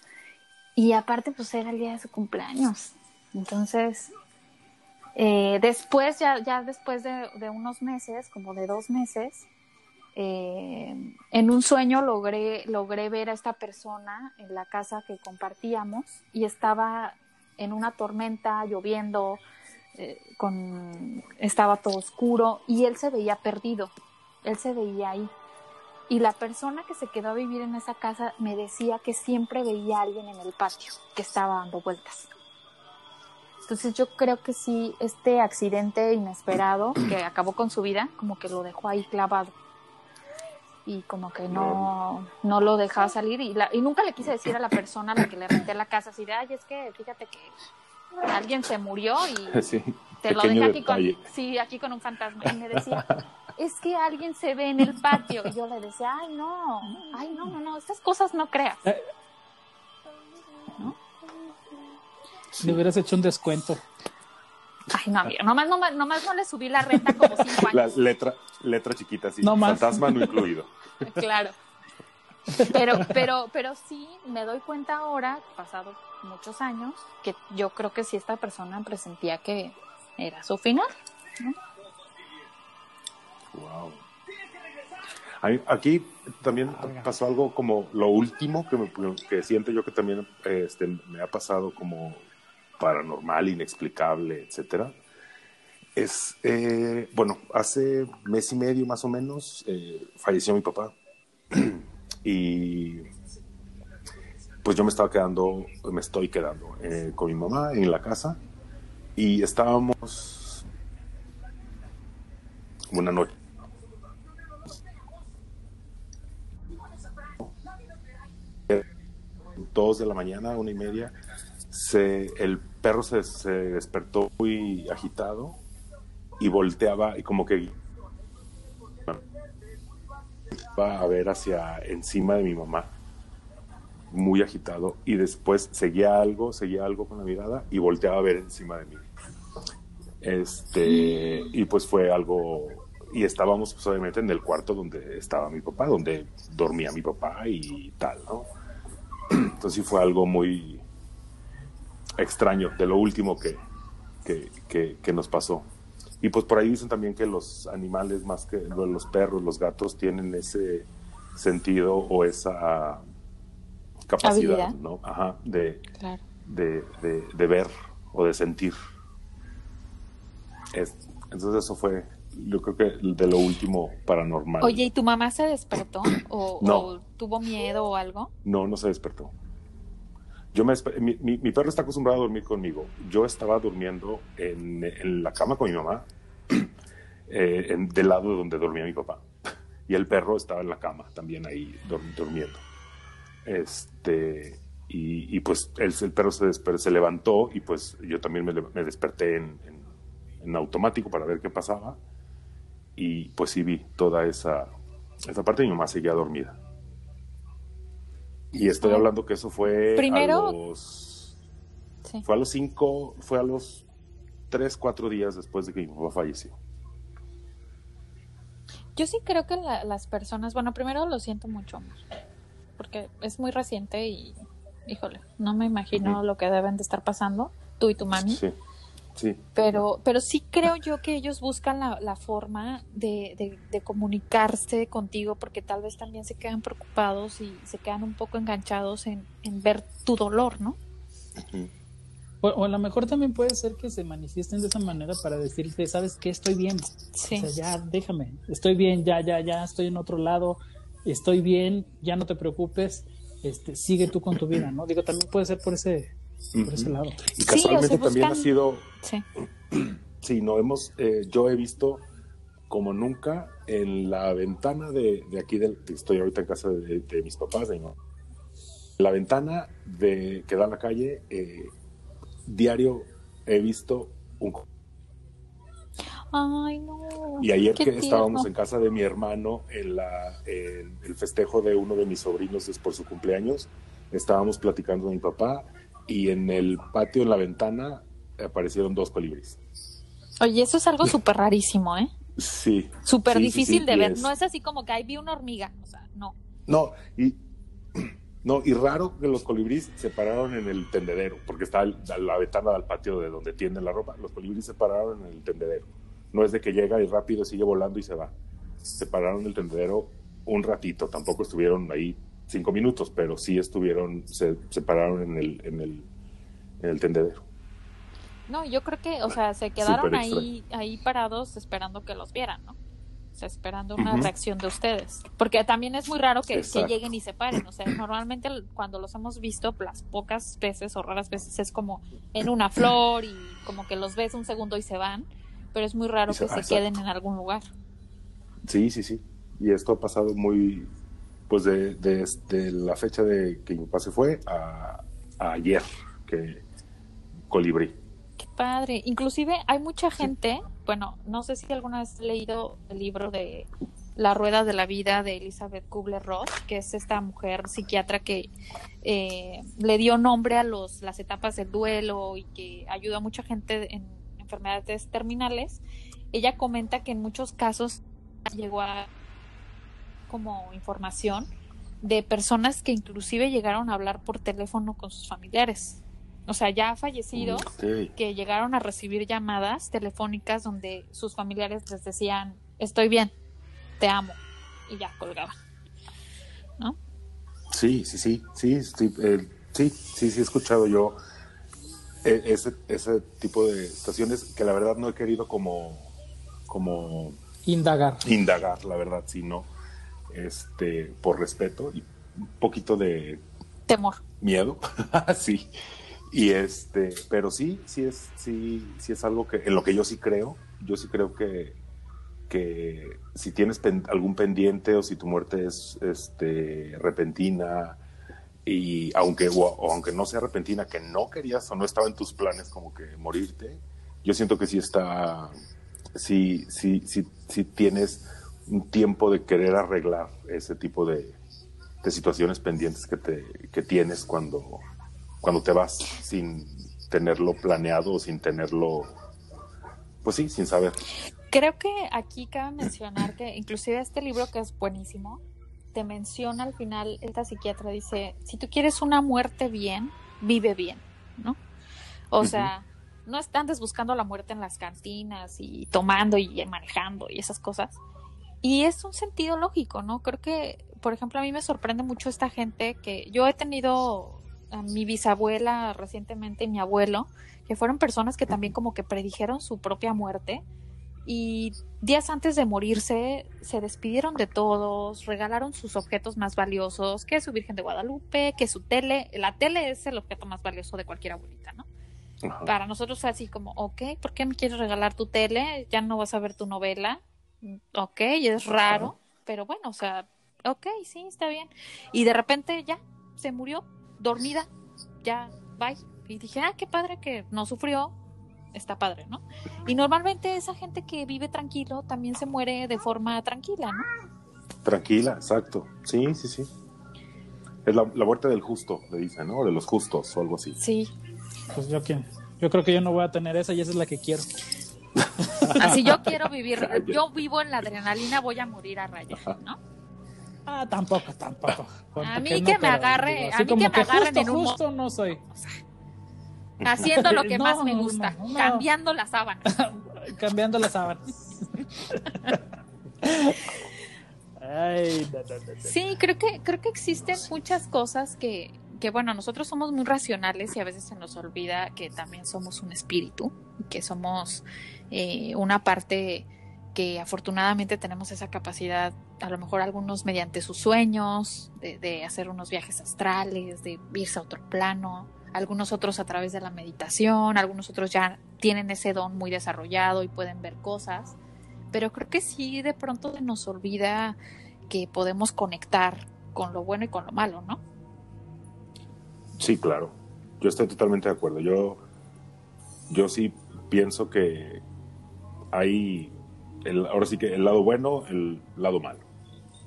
Y aparte, pues era el día de su cumpleaños. Entonces, eh, después, ya, ya después de, unos meses, como de dos meses, eh, en un sueño logré, logré ver a esta persona en la casa que compartíamos y estaba en una tormenta, lloviendo, eh, con, estaba todo oscuro y él se veía perdido, él se veía ahí. Y la persona que se quedó a vivir en esa casa me decía que siempre veía a alguien en el patio que estaba dando vueltas. Entonces yo creo que sí, este accidente inesperado que acabó con su vida, como que lo dejó ahí clavado. Y como que no, no lo dejaba salir. Y, y nunca le quise decir a la persona a la que le renté la casa, así de, ay, es que fíjate que alguien se murió y <laughs> Sí, te lo dejé aquí con, sí, aquí con un fantasma. Y me <laughs> decía, es que alguien se ve en el patio. Y yo le decía, ay, no, ay, no, no, no, estas cosas no creas. Le hubieras hecho un descuento. Ay, no, amigo, nomás, nomás, nomás no le subí la renta como cinco <laughs> La años. letra, letra chiquita. No más. Fantasma no incluido. Claro. Pero, pero, pero sí me doy cuenta ahora, pasados muchos años, que yo creo que sí esta persona presentía que era su final. Wow. Ahí- Aquí también pasó algo como lo último que, me, que siento yo que también este, me ha pasado como paranormal, inexplicable, etcétera. Es, eh, bueno, hace mes y medio más o menos eh, falleció mi papá <clears throat> y pues yo me estaba quedando, me estoy quedando eh, con mi mamá en la casa y estábamos una noche. Dos de la mañana, una y media, se, el perro se, se despertó muy agitado y volteaba y como que a ver hacia encima de mi mamá, muy agitado, y después seguía algo, seguía algo con la mirada y volteaba a ver encima de mí. Este, y pues fue algo, y estábamos pues, obviamente en el cuarto donde estaba mi papá, donde dormía mi papá y tal, ¿no? <clears throat> Entonces sí fue algo muy extraño, de lo último que, que- que nos pasó. Y pues por ahí dicen también que los animales, más que lo- los perros, los gatos, tienen ese sentido o esa capacidad, Habilidad. ¿no? Ajá, de, Claro. de, de- de ver o de sentir. Es- entonces eso fue, yo creo que de lo último paranormal. Oye, ¿y tu mamá se despertó? ¿O, No. o tuvo miedo o algo? No, no se despertó. Yo me, mi, mi- mi perro está acostumbrado a dormir conmigo. Yo estaba durmiendo en, en la cama con mi mamá, <clears throat> eh, en- del lado donde dormía mi papá. <laughs> Y el perro estaba en la cama, también ahí dur- durmiendo. Este, y, y pues el, el perro se, desper- se levantó y pues yo también me, me desperté en- en automático para ver qué pasaba. Y pues sí vi toda esa, esa parte. Mi mamá seguía dormida. Y estoy hablando que eso fue Primero- a los Sí. fue a los cinco, fue a los tres, cuatro días después de que mi papá falleció. Yo sí creo que la- las personas, bueno, primero lo siento mucho, amor, porque es muy reciente y, híjole, no me imagino lo que deben de estar pasando, tú y tu mami. Sí, sí. Pero, pero sí creo yo que ellos buscan la, la forma de, de- de comunicarse contigo porque tal vez también se quedan preocupados y se quedan un poco enganchados en, en ver tu dolor, ¿no? O, o a lo mejor también puede ser que se manifiesten de esa manera para decirte, ¿sabes qué? Estoy bien. Sí. O sea, ya déjame. Estoy bien, ya, ya, ya, estoy en otro lado. Estoy bien, ya no te preocupes. Este, sigue tú con tu vida, ¿no? Digo, también puede ser por ese, por ese lado. Y Sí, casualmente o sea, también ha sido, Sí. <clears throat> sí, no hemos, eh, yo he visto como nunca en la ventana de, de aquí del, estoy ahorita en casa de, de mis papás, de mi mamá. la ventana de que da a la calle, eh, diario he visto un Ay, no. Y ayer que estábamos en casa de mi hermano en, la, en el festejo de uno de mis sobrinos es por su cumpleaños, estábamos platicando de mi papá y en el patio, en la ventana, aparecieron dos colibríes. Oye, eso es algo súper rarísimo, ¿eh? Sí. Súper Sí, difícil sí, de ver. es- No es así como que ahí vi una hormiga. O sea, no. No, y, <clears throat> no, y raro que los colibríes se pararon en el tendedero, porque está el- la ventana del patio de donde tienden la ropa. Los colibríes se pararon en el tendedero. No es de que llega y rápido sigue volando y se va. Se pararon en el tendedero un ratito, tampoco estuvieron ahí cinco minutos, pero sí estuvieron, se, se pararon en el, en el, en el tendedero. No, yo creo que, o sea, se quedaron ahí, ahí parados esperando que los vieran, ¿no? sea, esperando una reacción de ustedes. Porque también es muy raro que, que, lleguen y se paren. O sea, normalmente cuando los hemos visto, las pocas veces o raras veces es como en una flor y como que los ves un segundo y se van. Pero es muy raro que se queden en algún lugar. Sí, sí, sí. Y esto ha pasado muy, pues de, de, la fecha de que mi papá se fue a, ayer, que colibrí. Qué padre. Inclusive hay mucha gente, bueno, no sé si alguna vez has leído el libro de La Rueda de la Vida de Elizabeth Kubler-Ross, que es esta mujer psiquiatra que eh, le dio nombre a los, las etapas del duelo y que ayuda a mucha gente en enfermedades terminales. Ella comenta que en muchos casos llegó a como información de personas que inclusive llegaron a hablar por teléfono con sus familiares. O sea, ya fallecidos que llegaron a recibir llamadas telefónicas donde sus familiares les decían, estoy bien, te amo, y ya colgaban. ¿No? Sí, sí, sí, sí, sí, eh, sí, sí, sí, he escuchado yo eh, ese, ese tipo de situaciones que la verdad no he querido como, como indagar. Indagar, la verdad, sí, no este, por respeto y un poquito de temor. Miedo, <laughs> sí. Y este, pero sí, sí es, sí, sí es algo que, en lo que yo sí creo, yo sí creo que, que si tienes algún pendiente o si tu muerte es este, repentina, y aunque, o, aunque no sea repentina, que no querías o no estaba en tus planes como que morirte, yo siento que sí está, sí, sí, sí, sí tienes un tiempo de querer arreglar ese tipo de, situaciones pendientes que, te, que tienes cuando, cuando te vas sin tenerlo planeado o sin tenerlo, pues sí, sin saber. Creo que aquí cabe mencionar que inclusive este libro que es buenísimo, te menciona al final, esta psiquiatra dice, si tú quieres una muerte bien, vive bien, ¿no? O sea, no andes buscando la muerte en las cantinas y tomando y manejando y esas cosas, y es un sentido lógico, ¿no? Creo que, por ejemplo, a mí me sorprende mucho esta gente que yo he tenido a mi bisabuela recientemente y mi abuelo, que fueron personas que también como que predijeron su propia muerte y días antes de morirse se despidieron de todos, regalaron sus objetos más valiosos, que su Virgen de Guadalupe, que su tele, la tele es el objeto más valioso de cualquier abuelita, ¿no? Para nosotros fue así como, ok, ¿por qué me quieres regalar tu tele? Ya no vas a ver tu novela ok, es raro, pero bueno, o sea, ok, sí, está bien. Y de repente ya se murió, dormida, ya, bye. Y dije, ah, qué padre que no sufrió, está padre, ¿no? Y normalmente esa gente que vive tranquilo también se muere de forma tranquila, ¿no? Tranquila, exacto. Sí, sí, sí. Es la, muerte del justo, le dicen, ¿no? De los justos o algo así. Sí. Pues yo, yo creo que yo no voy a tener esa y esa es la que quiero. <laughs> Así yo quiero vivir, yo vivo en la adrenalina, voy a morir a raya, ¿no? Ah, tampoco, tampoco. A mí que, me agarre, a mí que me agarren en un justo no soy. haciendo lo que <laughs> más me gusta, cambiando las sábanas. <laughs> cambiando las sábanas. sí, creo que creo que existen muchas cosas que que bueno, nosotros somos muy racionales y a veces se nos olvida que también somos un espíritu, que somos eh, una parte que afortunadamente tenemos esa capacidad, a lo mejor algunos mediante sus sueños, de, hacer unos viajes astrales, de irse a otro plano, algunos otros a través de la meditación, algunos otros ya tienen ese don muy desarrollado y pueden ver cosas, pero creo que sí de pronto se nos olvida que podemos conectar con lo bueno y con lo malo, ¿no? Sí, claro. Yo estoy totalmente de acuerdo. Yo, yo sí pienso que hay, el, ahora sí que el lado bueno, el lado malo.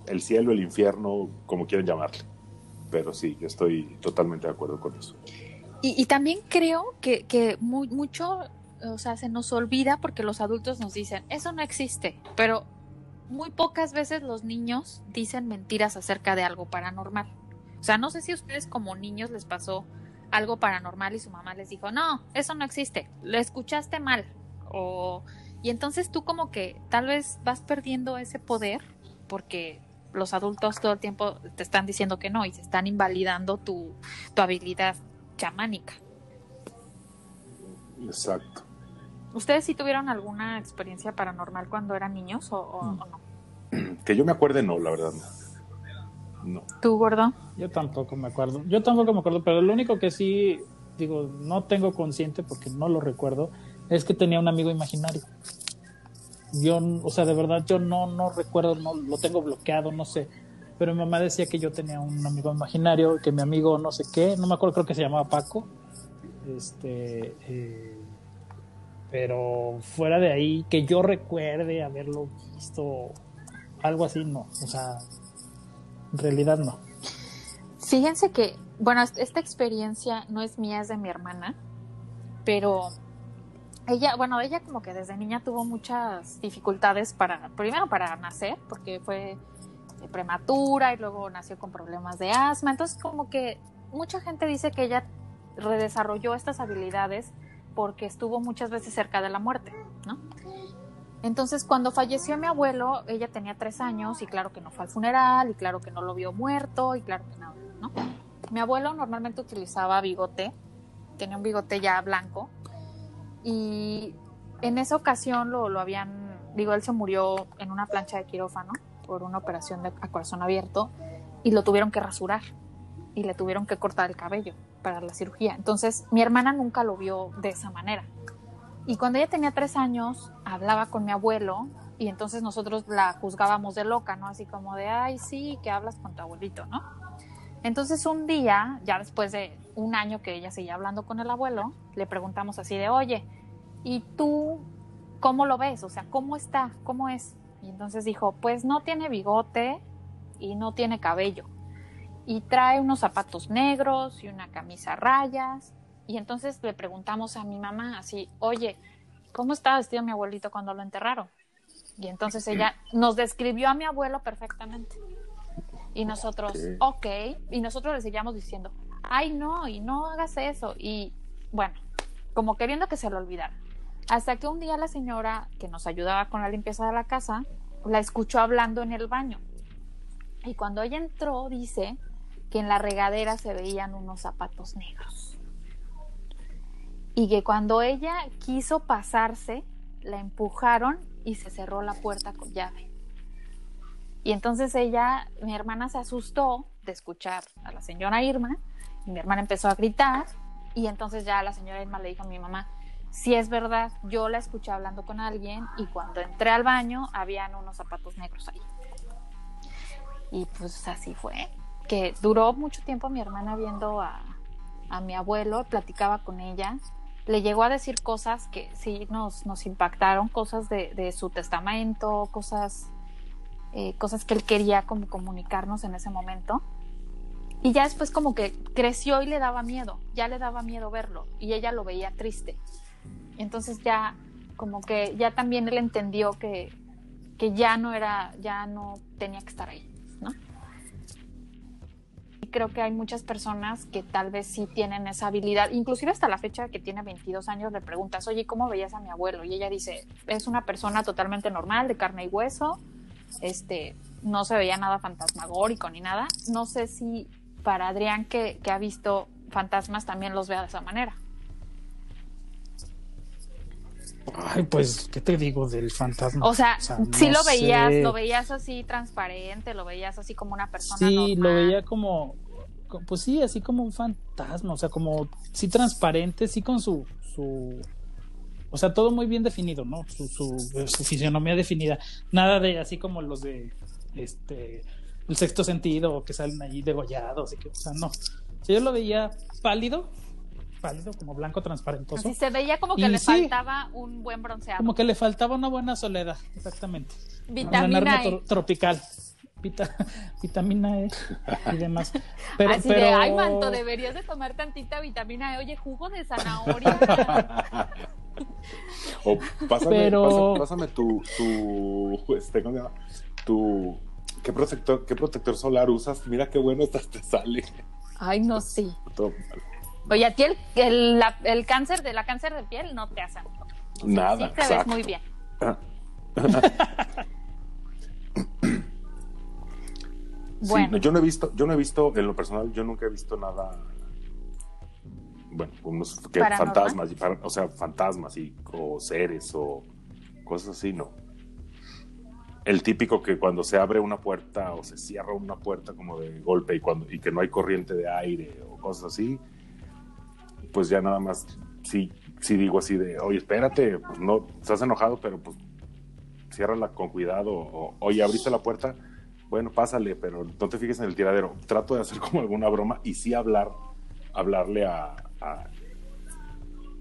El cielo, el infierno, como quieran llamarle. Pero sí, estoy totalmente de acuerdo con eso. Y, también creo que, que mucho, o sea, se nos olvida porque los adultos nos dicen, eso no existe, pero muy pocas veces los niños dicen mentiras acerca de algo paranormal. O sea, no sé si a ustedes como niños les pasó algo paranormal y su mamá les dijo, no, eso no existe, lo escuchaste mal. O, y entonces tú como que tal vez vas perdiendo ese poder porque los adultos todo el tiempo te están diciendo que no y se están invalidando tu, habilidad chamánica. Exacto. ¿Ustedes sí tuvieron alguna experiencia paranormal cuando eran niños o, o no? Que yo me acuerde, no, la verdad. No. ¿Tú, gordo? Yo tampoco me acuerdo. Yo tampoco me acuerdo, pero lo único que sí, digo, no tengo consciente porque no lo recuerdo, es que tenía un amigo imaginario. Yo, o sea, de verdad, yo no, no recuerdo, no lo tengo bloqueado, no sé. Pero mi mamá decía que yo tenía un amigo imaginario, que mi amigo no sé qué, no me acuerdo, creo que se llamaba Paco. Este, eh, pero fuera de ahí, que yo recuerde haberlo visto, algo así, no. O sea, en realidad no. Fíjense que, bueno, esta experiencia no es mía, es de mi hermana, pero ella, bueno, ella como que desde niña tuvo muchas dificultades para, primero para nacer, porque fue prematura y luego nació con problemas de asma, entonces como que mucha gente dice que ella redesarrolló estas habilidades porque estuvo muchas veces cerca de la muerte, ¿no? Entonces, cuando falleció mi abuelo, ella tenía tres años y claro que no fue al funeral y claro que no lo vio muerto y claro que nada, ¿no? Mi abuelo normalmente utilizaba bigote, tenía un bigote ya blanco y en esa ocasión lo, lo habían, digo, él se murió en una plancha de quirófano por una operación de, a corazón abierto y lo tuvieron que rasurar y le tuvieron que cortar el cabello para la cirugía. Entonces, mi hermana nunca lo vio de esa manera. Y cuando ella tenía tres años, hablaba con mi abuelo y entonces nosotros la juzgábamos de loca, ¿no? Así como de, ay, sí, que hablas con tu abuelito, ¿no? Entonces un día, ya después de un año que ella seguía hablando con el abuelo, le preguntamos así de, oye, ¿y tú cómo lo ves? O sea, ¿cómo está? ¿Cómo es? Y entonces dijo, pues no tiene bigote y no tiene cabello. Y trae unos zapatos negros y una camisa a rayas y entonces le preguntamos a mi mamá así, oye, ¿cómo estaba vestido mi abuelito cuando lo enterraron? Y entonces ella nos describió a mi abuelo perfectamente. Y nosotros, ok, y nosotros le seguíamos diciendo, ay no, y no hagas eso. Y bueno, como queriendo que se lo olvidara. Hasta que un día la señora que nos ayudaba con la limpieza de la casa, la escuchó hablando en el baño. Y cuando ella entró, dice que en la regadera se veían unos zapatos negros y que cuando ella quiso pasarse, la empujaron y se cerró la puerta con llave. Y entonces ella, mi hermana se asustó de escuchar a la señora Irma y mi hermana empezó a gritar y entonces ya la señora Irma le dijo a mi mamá, si es verdad, yo la escuché hablando con alguien y cuando entré al baño habían unos zapatos negros ahí. Y pues así fue, que duró mucho tiempo mi hermana viendo a, a mi abuelo, platicaba con ella le llegó a decir cosas que sí nos, nos impactaron, cosas de, su testamento, cosas, eh, cosas que él quería como comunicarnos en ese momento. Y ya después como que creció y le daba miedo, ya le daba miedo verlo y ella lo veía triste. Entonces ya como que ya también él entendió que, que ya no era, ya no tenía que estar ahí. Creo que hay muchas personas que tal vez sí tienen esa habilidad, inclusive hasta la fecha que tiene 22 años le preguntas, oye, ¿cómo veías a mi abuelo? Y ella dice, es una persona totalmente normal, de carne y hueso, este, no se veía nada fantasmagórico ni nada. No sé si para Adrián que, que ha visto fantasmas también los vea de esa manera. Ay, pues, ¿qué te digo del fantasma? O sea, sí lo veías, lo veías así transparente, lo veías así como una persona. Sí, lo veía como, pues sí, así como un fantasma, o sea, como sí transparente, sí con su, su, o sea, todo muy bien definido, ¿no? Su, su, su fisionomía definida, nada de así como los de, este, el sexto sentido, que salen allí degollados, y que, o sea, no. yo lo veía pálido, pálido, como blanco transparentoso. Así se veía como que le faltaba un buen bronceado. Como que le faltaba una buena soledad, exactamente. Vitamina E. tropical. <laughs> vitamina E y demás. Pero, Así de, ay, Manto, deberías de tomar tantita vitamina E. Oye, jugo de zanahoria. <laughs> o pásame, pero... pásame, tu, tu, este, ¿cómo se llama? Tu, ¿qué protector, qué protector solar usas? Mira qué bueno estás, te sale. Ay, no, sí. Oye, a ti el, el, cáncer de la cáncer de piel no te hace Nada. Sí te ves muy bien. <laughs> bueno. yo no he visto, yo no he visto, en lo personal, yo nunca he visto nada. Bueno, unos fantasmas, o sea, fantasmas y, o seres o cosas así, no. el típico que cuando se abre una puerta o se cierra una puerta como de golpe y, cuando, y que no hay corriente de aire o cosas así, pues ya nada más, sí, sí digo así de, oye, espérate, pues no, estás enojado, pero pues ciérrala con cuidado, o oye, abriste la puerta, bueno, pásale, pero no te fijes en el tiradero. Trato de hacer <laughs> como alguna broma y sí hablar, hablarle a, a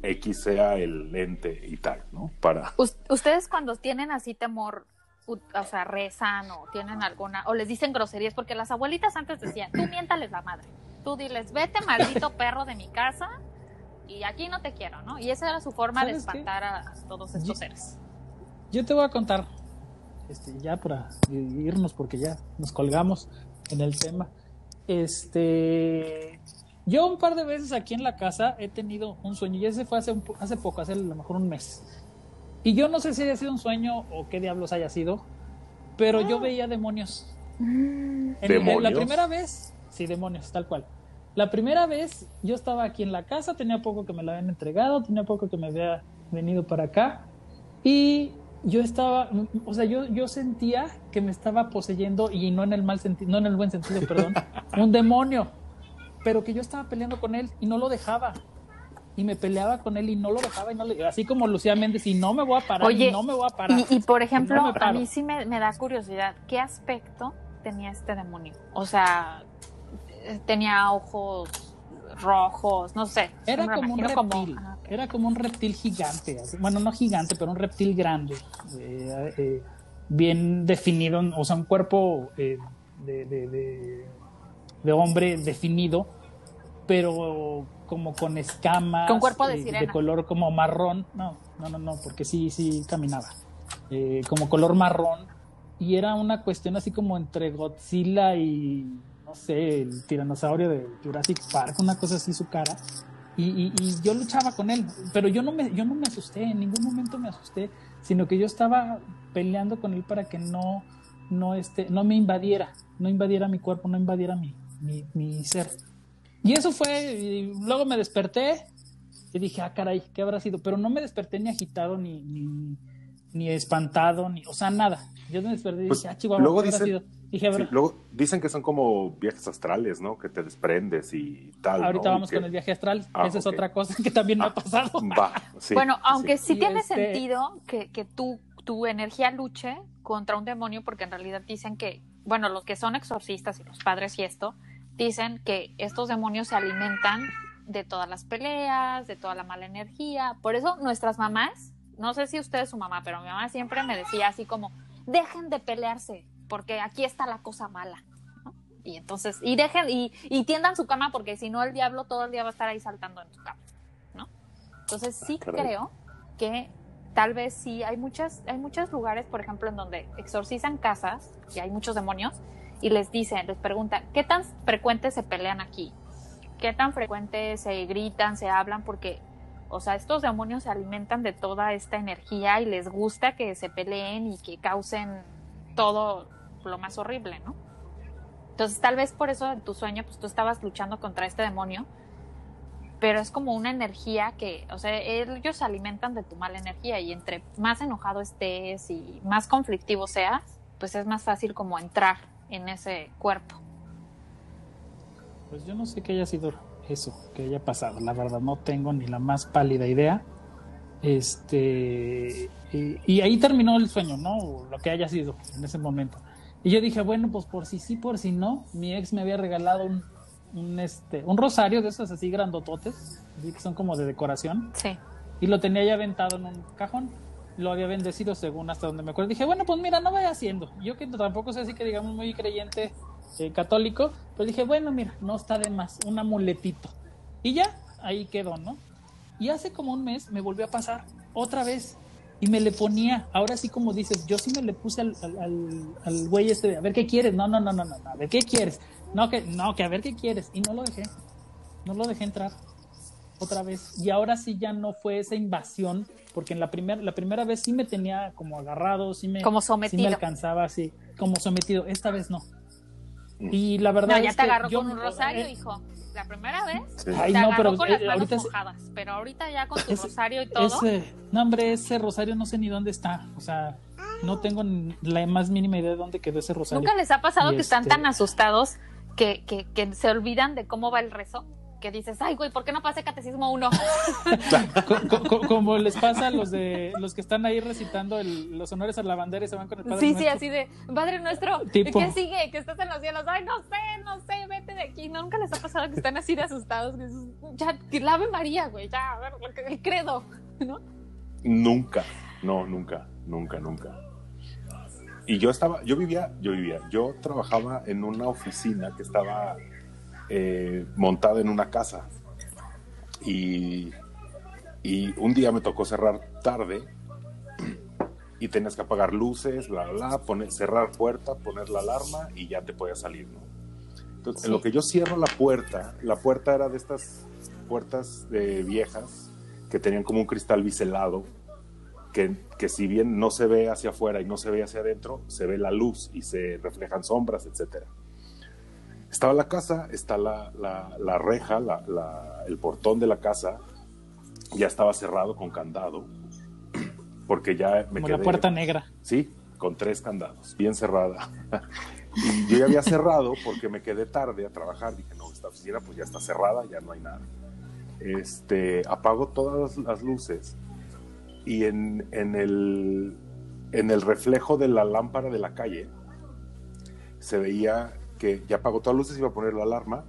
X sea el lente y tal, ¿no? Para... Ustedes cuando tienen así temor, o sea, rezan o tienen alguna, o les dicen groserías, porque las abuelitas antes decían, tú miéntales la madre, tú diles, vete maldito <laughs> perro de mi casa y aquí no te quiero, ¿no? Y esa era su forma de espantar a todos estos seres. Yo te voy a contar, este, ya para irnos, porque ya nos colgamos en el tema. Este, yo un par de veces aquí en la casa he tenido un sueño, y ese fue hace, hace poco, hace a lo mejor un mes. Y yo no sé si haya sido un sueño o qué diablos haya sido, pero yo ah. veía demonios. Mm. ¿Demonios? la primera vez, sí, demonios, tal cual. La primera vez yo estaba aquí en la casa, tenía poco que me la habían entregado, tenía poco que me había venido para acá y yo estaba, o sea, yo, yo sentía que me estaba poseyendo y no en el mal sentido, no en el buen sentido, <laughs> perdón, un demonio, pero que yo estaba peleando con él y no lo dejaba. Y me peleaba con él y no lo dejaba y no le, así como Lucía Méndez y no me voy a parar y no me voy a parar. Y, por ejemplo, a mí sí me, me da curiosidad, ¿qué aspecto tenía este demonio? O sea, tenía ojos rojos, no sé. Era como un reptil, era como un reptil gigante, bueno, no gigante, pero un reptil grande, eh, eh, bien definido, o sea, un cuerpo eh, de, de, hombre definido, pero como con escamas, con cuerpo de, de color como marrón, no, no, no, no, porque sí, sí caminaba, como color marrón, y era una cuestión así como entre Godzilla y no sé, el tiranosaurio de Jurassic Park, una cosa así su cara. Y, yo luchaba con él, pero yo no, me, yo no me asusté, en ningún momento me asusté, sino que yo estaba peleando con él para que no, no, este, no me invadiera, no invadiera mi cuerpo, no invadiera mi, mi, ser. Y eso fue, y luego me desperté y dije, ah, caray, ¿qué habrá sido? Pero no me desperté ni agitado, ni, ni, ni espantado, ni, o sea, nada. Yo me desperté y pues, dije, ah, chihuahua, luego ¿qué habrá sido? Luego dicen que son como viajes astrales, ¿no? Que te desprendes y tal. Ahorita vamos con el viaje astral. Ah, Esa es otra cosa que también me ha ah, pasado. <laughs> bueno, aunque sí, tiene este sentido que, que tu, tu energía luche contra un demonio, porque en realidad dicen que, bueno, los que son exorcistas y los padres y esto, dicen que estos demonios se alimentan de todas las peleas, de toda la mala energía. Por eso nuestras mamás, no sé si usted es su mamá, pero mi mamá siempre me decía así como, dejen de pelearse, porque aquí está la cosa mala. Y entonces, y dejen, y, y, tiendan su cama porque si no el diablo todo el día va a estar ahí saltando en tu cama, ¿no? Entonces sí ah, creo que tal vez sí hay muchas, hay muchos lugares, por ejemplo, en donde exorcizan casas y hay muchos demonios y les dicen, les preguntan, ¿qué tan frecuente se pelean aquí? ¿Qué tan frecuente se gritan, se hablan? Porque, o sea, estos demonios se alimentan de toda esta energía y les gusta que se peleen y que causen todo lo más horrible, ¿no? Entonces tal vez por eso en tu sueño pues tú estabas luchando contra este demonio, pero es como una energía que, o sea, ellos se alimentan de tu mala energía y entre más enojado estés y más conflictivo seas, pues es más fácil como entrar en ese cuerpo. Pues yo no sé qué haya sido eso, que haya pasado, la verdad no tengo ni la más pálida idea. Este, y, y ahí terminó el sueño, ¿no? Lo que haya sido en ese momento. Y yo dije, bueno, pues por si sí, por si no, mi ex me había regalado un, un, este, un rosario de esos así grandototes, que son como de decoración. Sí. Y lo tenía ya aventado en un cajón. Lo había bendecido según hasta donde me acuerdo. Dije, bueno, pues mira, no vaya haciendo. Yo que tampoco sé así que digamos muy creyente eh, católico, pues dije, bueno, mira, no está de más, un amuletito. Y ya, ahí quedó, ¿no? Y hace como un mes me volvió a pasar otra vez y me le ponía, ahora sí como dices, yo sí me le puse al, al, güey este, a ver qué quieres, no, no, no, no, no, a ver qué quieres, no, que, no, que a ver qué quieres, y no lo dejé, no lo dejé entrar otra vez, y ahora sí ya no fue esa invasión, porque en la, primera la primera vez sí me tenía como agarrado, sí me, como sometido. Sí me alcanzaba así, como sometido, esta vez no. Mm. Y la verdad no, ya te agarró con un rosario, hijo. La primera vez Sí. Ay, te no, agarró pero, con eh, las manos ahorita es- mojadas, pero ahorita ya con tu Ese- rosario y todo. Ese, no, hombre, ese rosario no sé ni dónde está. O sea, no tengo ni la más mínima idea de dónde quedó ese rosario. ¿Nunca les ha pasado Y que están este- tan asustados que, que, que se olvidan de cómo va el rezo? Que dices, ay, güey, ¿por qué no pasé catecismo uno? <laughs> Co- co- co- como les pasa a los de los que están ahí recitando el- los honores a la bandera y se van con el padre Sí, sí, así de, Padre nuestro, Tipo- ¿qué sigue? Que estás en los cielos. Ay, no sé, no sé, vete de aquí. ¿Nunca les ha pasado que están así de asustados? Que ya, que la Ave María, güey, ya, a ver, el credo, ¿no? Nunca, no, nunca, nunca, nunca. Y yo estaba, yo vivía, yo vivía, yo trabajaba en una oficina que estaba eh, montada en una casa. Y, y un día me tocó cerrar tarde y tenías que apagar luces, bla, bla, bla, poner, cerrar puerta, poner la alarma y ya te podías salir, ¿no? Entonces, en lo que yo cierro la puerta, la puerta era de estas puertas eh, viejas que tenían como un cristal biselado, que, que si bien no se ve hacia afuera y no se ve hacia adentro, se ve la luz y se reflejan sombras, etcétera. Estaba la casa, está la, la- la reja, la- el portón de la casa, ya estaba cerrado con candado, porque ya me como quedé... la puerta negra. Sí, con tres candados, bien cerrada. <laughs> y yo ya había cerrado porque me quedé tarde a trabajar. Dije, no, esta oficina pues ya está cerrada, ya no hay nada. Este, apago todas las luces y en, en, el, en el reflejo de la lámpara de la calle se veía que ya apagó todas las luces, iba a poner la alarma.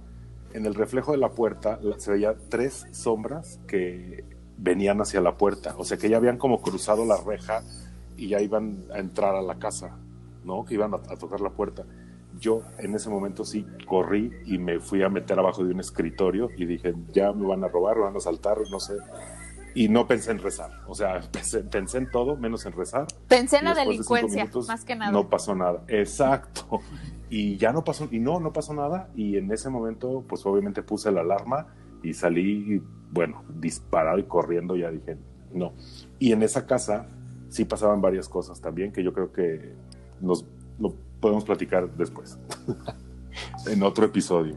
En el reflejo de la puerta se veía tres sombras que venían hacia la puerta. O sea que ya habían como cruzado la reja y ya iban a entrar a la casa, ¿no? Que iban a, a tocar la puerta. Yo en ese momento sí corrí y me fui a meter abajo de un escritorio y dije, ya me van a robar, me van a saltar, no sé. Y no pensé en rezar. O sea, <laughs> pensé, pensé en todo menos en rezar. Pensé en Y la de delincuencia, minutos, más que nada. No pasó nada. Exacto. Y ya no pasó, y no, no pasó nada. Y en ese momento, pues obviamente puse la alarma y salí, bueno, disparado y corriendo, ya dije, no. Y en esa casa sí pasaban varias cosas también que yo creo que nos lo podemos platicar después, <laughs> en otro episodio.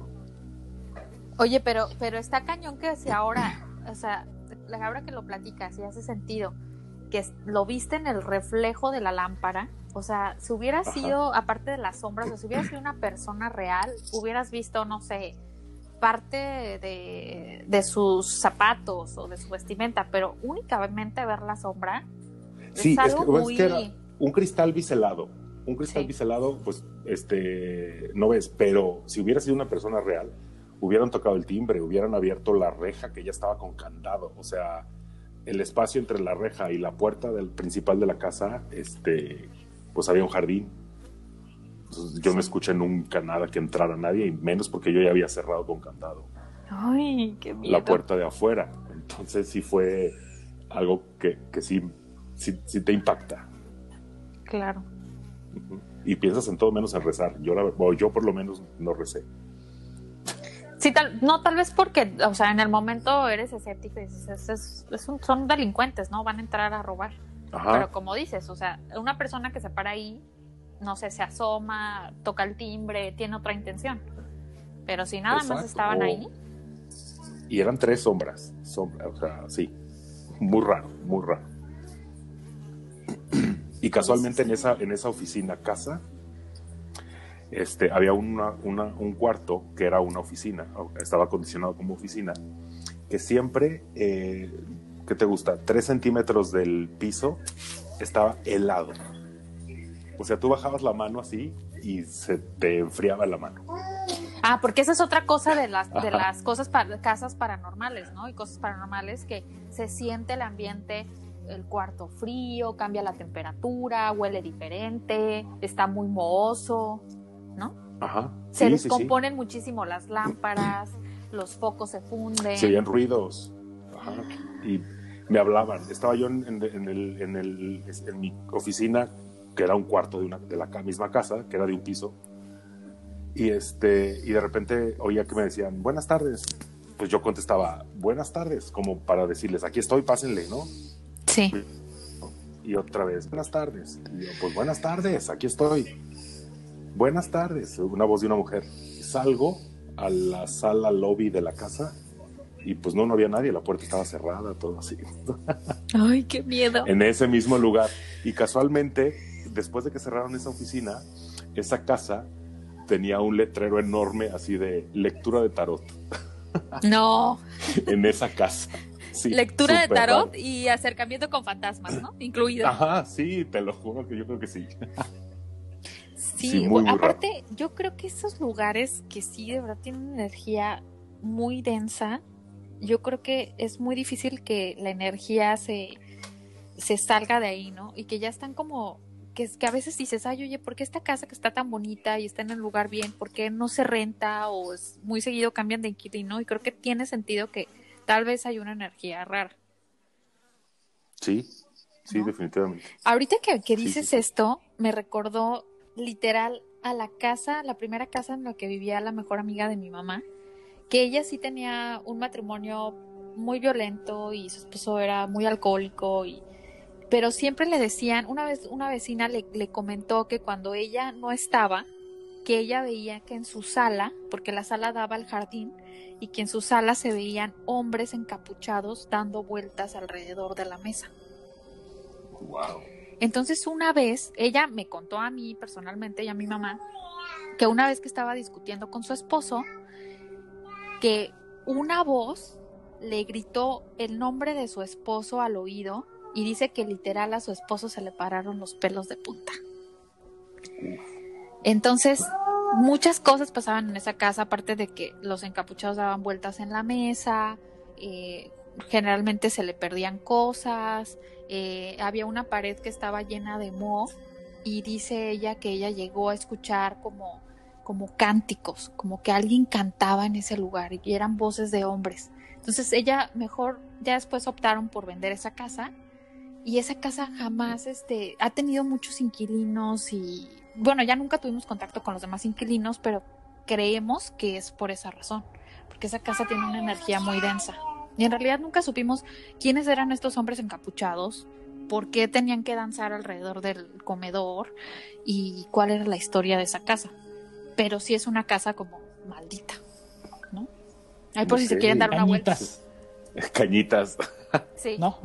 Oye, pero, pero está cañón que si ahora, o sea, ahora que lo platicas y hace sentido, que lo viste en el reflejo de la lámpara, o sea, si hubiera Ajá. sido, aparte de las sombras, o si hubiera sido una persona real, hubieras visto, no sé, parte de, de sus zapatos o de su vestimenta, pero únicamente ver la sombra Sí, es es algo que, es muy... que era un cristal biselado. Un cristal Sí. biselado, pues, este, no ves, pero si hubiera sido una persona real, hubieran tocado el timbre, hubieran abierto la reja que ya estaba con candado. O sea, el espacio entre la reja y la puerta del principal de la casa, este, pues había un jardín. Entonces, yo no escuché nunca nada que entrara nadie, y menos porque yo ya había cerrado con candado Ay, qué miedo. la puerta de afuera. Entonces sí fue algo que, que sí, sí, sí te impacta. Claro. Y piensas en todo menos en rezar. Yo, la, o yo por lo menos no recé. Sí, tal, no, tal vez porque, o sea, en el momento eres escéptico y dices, es, es- es un- son delincuentes, ¿no? Van a entrar a robar. Ajá. Pero como dices, o sea, una persona que se para ahí, no sé, se asoma, toca el timbre, tiene otra intención. Pero si nada más Exacto. estaban O- ahí, Y eran tres sombras. sombra- o sea, sí. Muy raro, muy raro. <clears throat> Y casualmente en esa, en esa oficina casa, este, había una, una- un cuarto que era una oficina, estaba acondicionado como oficina, que siempre, eh, ¿qué te gusta? Tres centímetros del piso estaba helado. O sea, tú bajabas la mano así y se te enfriaba la mano. Ah, porque esa es otra cosa de las, de las cosas para, casas paranormales, ¿no? Y cosas paranormales que se siente el ambiente, el cuarto frío, cambia la temperatura, huele diferente, está muy mohoso, ¿no? Ajá. Se Sí, sí, sí. descomponen muchísimo las lámparas, los focos se funden. Se oían ruidos. Ajá. Y me hablaban. Estaba yo en, en- en el, en, el- en mi oficina, que era un cuarto de, una, de la misma casa, que era de un piso. Y, este, y de repente oía que me decían, buenas tardes. Pues yo contestaba, buenas tardes, como para decirles, aquí estoy, pásenle, ¿no? Sí. Y otra vez, buenas tardes. Y yo, pues buenas tardes, aquí estoy. Buenas tardes, una voz de una mujer. Salgo a la sala lobby de la casa y pues no, no había nadie, la puerta estaba cerrada, todo así. Ay, qué miedo. En ese mismo lugar. Y casualmente, después de que cerraron esa oficina, esa casa tenía un letrero enorme así de lectura de tarot. No. <laughs> en esa casa. lectura de tarot y acercamiento con fantasmas, ¿no? Incluido. Ajá, sí, te lo juro que yo creo que sí. Sí, aparte, yo creo que esos lugares que sí de verdad tienen energía muy densa, yo creo que es muy difícil que la energía se, se salga de ahí, ¿no? Y que ya están como, que, que a veces dices, ay, oye, ¿por qué esta casa que está tan bonita y está en el lugar bien, por qué no se renta o es muy seguido cambian de inquilino? Y creo que tiene sentido que tal vez hay una energía rara. Sí, sí, definitivamente. Ahorita que, que dices esto, me recordó literal a la casa, la primera casa en la que vivía la mejor amiga de mi mamá, que ella sí tenía un matrimonio muy violento y su esposo era muy alcohólico y pero siempre le decían, una vez una vecina le, le comentó que cuando ella no estaba, que ella veía que en su sala, porque la sala daba al jardín, y que en su sala se veían hombres encapuchados dando vueltas alrededor de la mesa. Wow. Entonces una vez, ella me contó a mí personalmente y a mi mamá, que una vez que estaba discutiendo con su esposo, que una voz le gritó el nombre de su esposo al oído y dice que literal a su esposo se le pararon los pelos de punta. Entonces, muchas cosas pasaban en esa casa, aparte de que los encapuchados daban vueltas en la mesa, eh, generalmente se le perdían cosas, eh, había una pared que estaba llena de moho y dice ella que ella llegó a escuchar como, como cánticos, como que alguien cantaba en ese lugar y eran voces de hombres. Entonces ella mejor, ya después optaron por vender esa casa y esa casa jamás este, ha tenido muchos inquilinos y bueno, ya nunca tuvimos contacto con los demás inquilinos, pero creemos que es por esa razón, porque esa casa tiene una energía muy densa. Y en realidad nunca supimos quiénes eran estos hombres encapuchados, por qué tenían que danzar alrededor del comedor y cuál era la historia de esa casa. Pero sí es una casa como maldita, ¿no? Ahí por si se quieren dar una vuelta. Cañitas. <laughs> Sí. ¿No?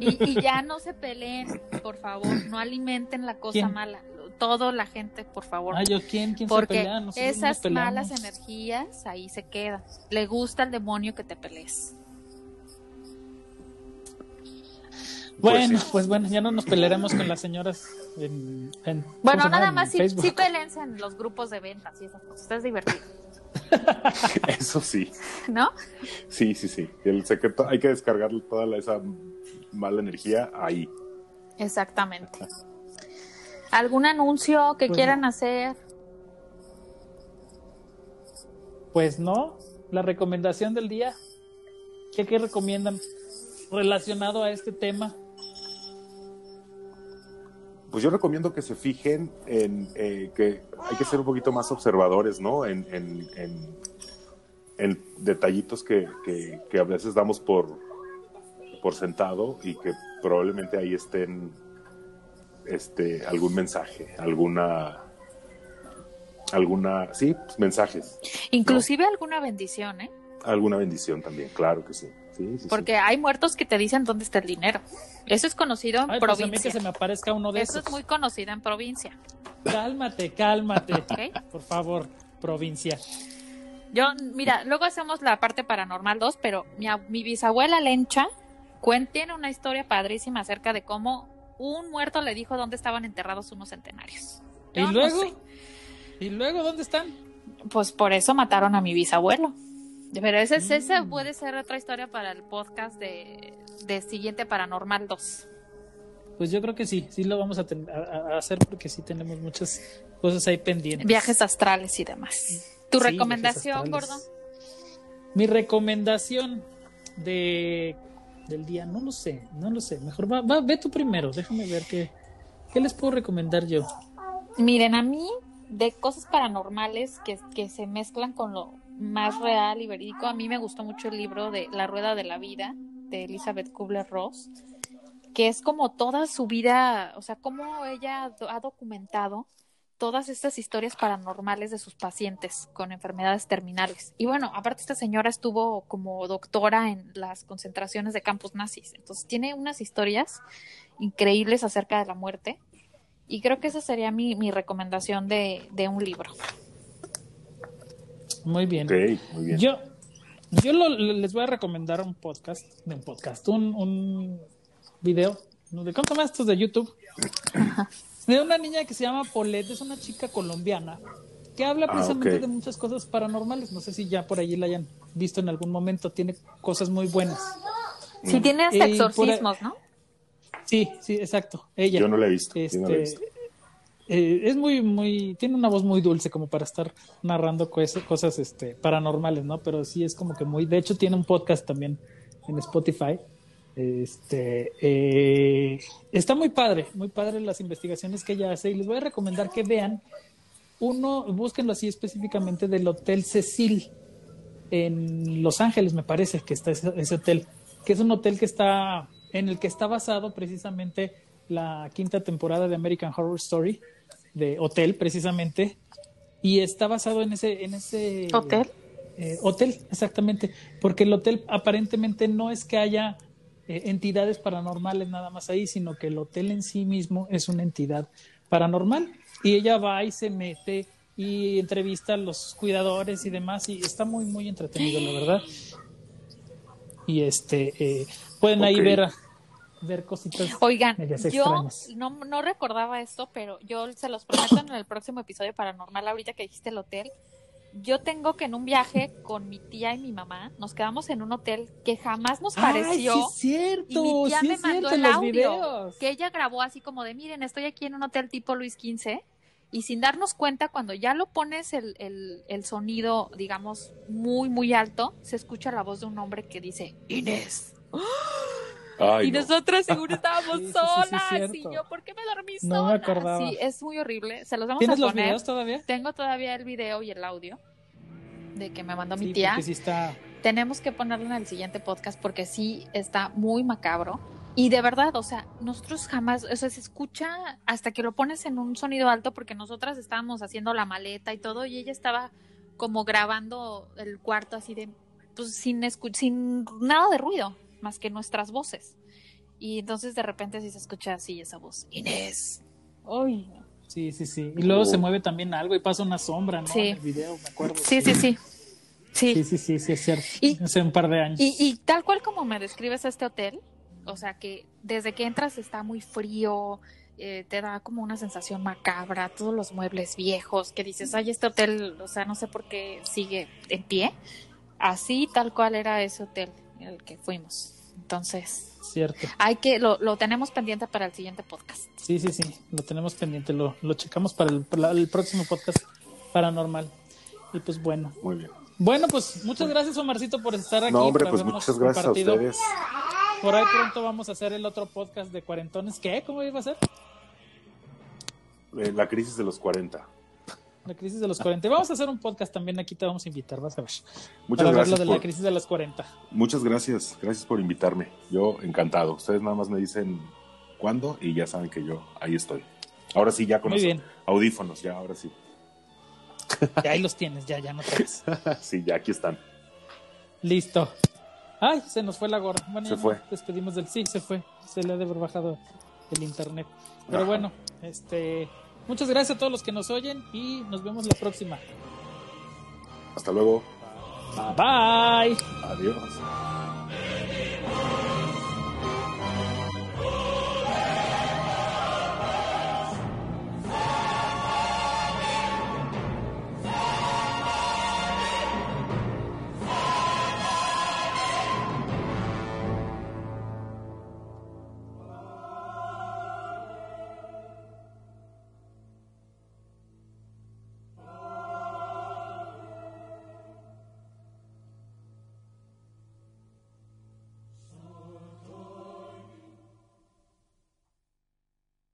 Y, ya no se peleen, por favor, no alimenten la cosa mala. Todo la gente, por favor. Ay, ¿yo quién? ¿Quién Porque se pelea? esas malas energías ahí se quedan. Le gusta al demonio que te pelees. Bueno, pues, pues, bueno, ya no nos pelearemos con las señoras en, Bueno, nada más sí, sí pelense en los grupos de ventas y esas cosas. Es divertido. <laughs> Eso sí. ¿No? Sí, sí, sí. El secreto, hay que descargar toda esa mala energía ahí. Exactamente. ¿Algún anuncio que pues quieran hacer? Pues no. La recomendación del día. ¿Qué, qué recomiendan relacionado a este tema? Pues yo recomiendo que se fijen en eh, que hay que ser un poquito más observadores, ¿no? En, en, detallitos que, que, a veces damos por, por sentado y que probablemente ahí estén este, algún mensaje, alguna alguna, sí, pues, mensajes. Inclusive alguna bendición, ¿eh? Alguna bendición también, claro que sí. Porque hay muertos que te dicen dónde está el dinero. Eso es conocido en provincia. Pues que se me aparezca uno de Eso es muy conocido en provincia. Cálmate, cálmate. <laughs> Por favor, provincia. Yo, mira, luego hacemos la parte paranormal 2, pero mi, mi bisabuela Lencha tiene una historia padrísima acerca de cómo un muerto le dijo dónde estaban enterrados unos centenarios. ¿Y luego? ¿Y luego dónde están? Pues por eso mataron a mi bisabuelo. Pero ese, esa mm. puede ser otra historia para el podcast de, Siguiente Paranormal 2. Pues yo creo que sí, sí lo vamos a, hacer porque sí tenemos muchas cosas ahí pendientes. Viajes astrales y demás. ¿Tu recomendación, Gordo? Mi recomendación de del día, no lo sé, no lo sé. Mejor va, va ve tú primero, déjame ver qué, qué les puedo recomendar yo. Miren, a mí de cosas paranormales que, que se mezclan con lo más real y verídico. A mí me gustó mucho el libro de La Rueda de la Vida de Elizabeth Kubler-Ross, que es como toda su vida, o sea, cómo ella ha documentado todas estas historias paranormales de sus pacientes con enfermedades terminales. Y bueno, aparte esta señora estuvo como doctora en las concentraciones de campos nazis, entonces tiene unas historias increíbles acerca de la muerte. Y creo que esa sería mi, mi recomendación de, de un libro. Muy bien. Ok, muy bien. Yo, yo lo- les voy a recomendar un podcast, un podcast, un, un video, ¿no? ¿de cómo se llama estos de YouTube? De una niña que se llama Paulette, es una chica colombiana que habla Ah, precisamente de muchas cosas paranormales. No sé si ya por allí la hayan visto en algún momento, tiene cosas muy buenas. Sí, tiene hasta por- exorcismos, ¿no? Sí, sí, exacto. Ella. Yo no la he visto. yo no la he Este, visto. Eh, es muy, muy, tiene una voz muy dulce como para estar narrando cosas, este, paranormales, ¿no? Pero sí es como que muy, de hecho tiene un podcast también en Spotify. Este, eh, está muy padre, muy padre las investigaciones que ella hace y les voy a recomendar que vean uno, búsquenlo así específicamente del Hotel Cecil en Los Ángeles, me parece que está ese, ese hotel, que es un hotel que está en el que está basado precisamente la quinta temporada de American Horror Story de Hotel precisamente y está basado en ese en ese ¿Hotel? eh, hotel exactamente porque el hotel aparentemente no es que haya eh, entidades paranormales nada más ahí sino que el hotel en sí mismo es una entidad paranormal y ella va y se mete y entrevista a los cuidadores y demás y está muy muy entretenido la verdad y este eh, pueden ahí ver ver cositas Oigan, yo no, no recordaba esto, pero yo se los prometo en el próximo episodio paranormal, ahorita que dijiste el hotel. Yo tengo que en un viaje con mi tía y mi mamá, nos quedamos en un hotel que jamás nos pareció. Ay, sí es cierto, y mi tía sí me mandó el audio videos. que ella grabó así como de, miren, estoy aquí en un hotel tipo Luis XV. Y sin darnos cuenta, cuando ya lo pones el, el, el sonido, digamos, muy, muy alto, se escucha la voz de un hombre que dice, Inés. Ay, y no. nosotras seguro <laughs> estábamos Sí, sí, sí, sí, solas. y yo, ¿por qué me dormí No sola? me acordaba. Sí, es muy horrible. Se los vamos a ¿Tienes los poner. videos todavía? Tengo todavía el video y el audio de que me mandó mi tía. está. Tenemos que ponerlo en el siguiente podcast porque sí está muy macabro. Y de verdad, o sea, nosotros jamás, o sea, se escucha hasta que lo pones en un sonido alto porque nosotras estábamos haciendo la maleta y todo y ella estaba como grabando el cuarto así de, pues sin, escu- sin nada de ruido, más que nuestras voces. Y entonces de repente sí se escucha así esa voz, Inés. Ay, Sí, sí, sí. Y luego Oh. se mueve también algo y pasa una sombra, ¿no? Sí. En el video, me acuerdo. sí, sí, sí. Sí. Sí, sí, sí, sí, es cierto. Y- Hace un par de años. Y, y tal cual como me describes este hotel, o sea que desde que entras está muy frío, eh, te da como una sensación macabra, todos los muebles viejos, que dices, ay, este hotel, o sea, no sé por qué sigue en pie. Así tal cual era ese hotel en el que fuimos. Entonces, Cierto. hay que, lo, lo tenemos pendiente para el siguiente podcast. Sí, sí, sí. Lo tenemos pendiente. Lo, lo checamos para el, para el próximo podcast paranormal. Y pues bueno. Muy bien. Bueno, pues muchas gracias, Omarcito, por estar aquí. No, hombre, por pues muchas gracias a ustedes. Por ahí pronto vamos a hacer el otro podcast de cuarentones. ¿Qué? ¿Cómo iba a ser? Eh, la crisis de los 40. La crisis de los 40. Vamos a hacer un podcast también. Aquí te vamos a invitar, vas a ver. Muchas para ver lo gracias. de la crisis de los 40. Muchas gracias. Gracias por invitarme. Yo encantado. Ustedes nada más me dicen cuándo y ya saben que yo ahí estoy. Ahora sí, ya con Muy los bien. audífonos, ya, ahora sí. Ya ahí los tienes, ya, ya no traes. <laughs> sí, ya aquí están. Listo. Ay, se nos fue la gorra. Bueno, Se fue. nos despedimos del. Sí, se fue. Se le ha de haber bajado el internet. Pero Ajá. bueno, este. Muchas gracias a todos los que nos oyen y nos vemos la próxima. Hasta luego. Bye bye. Adiós.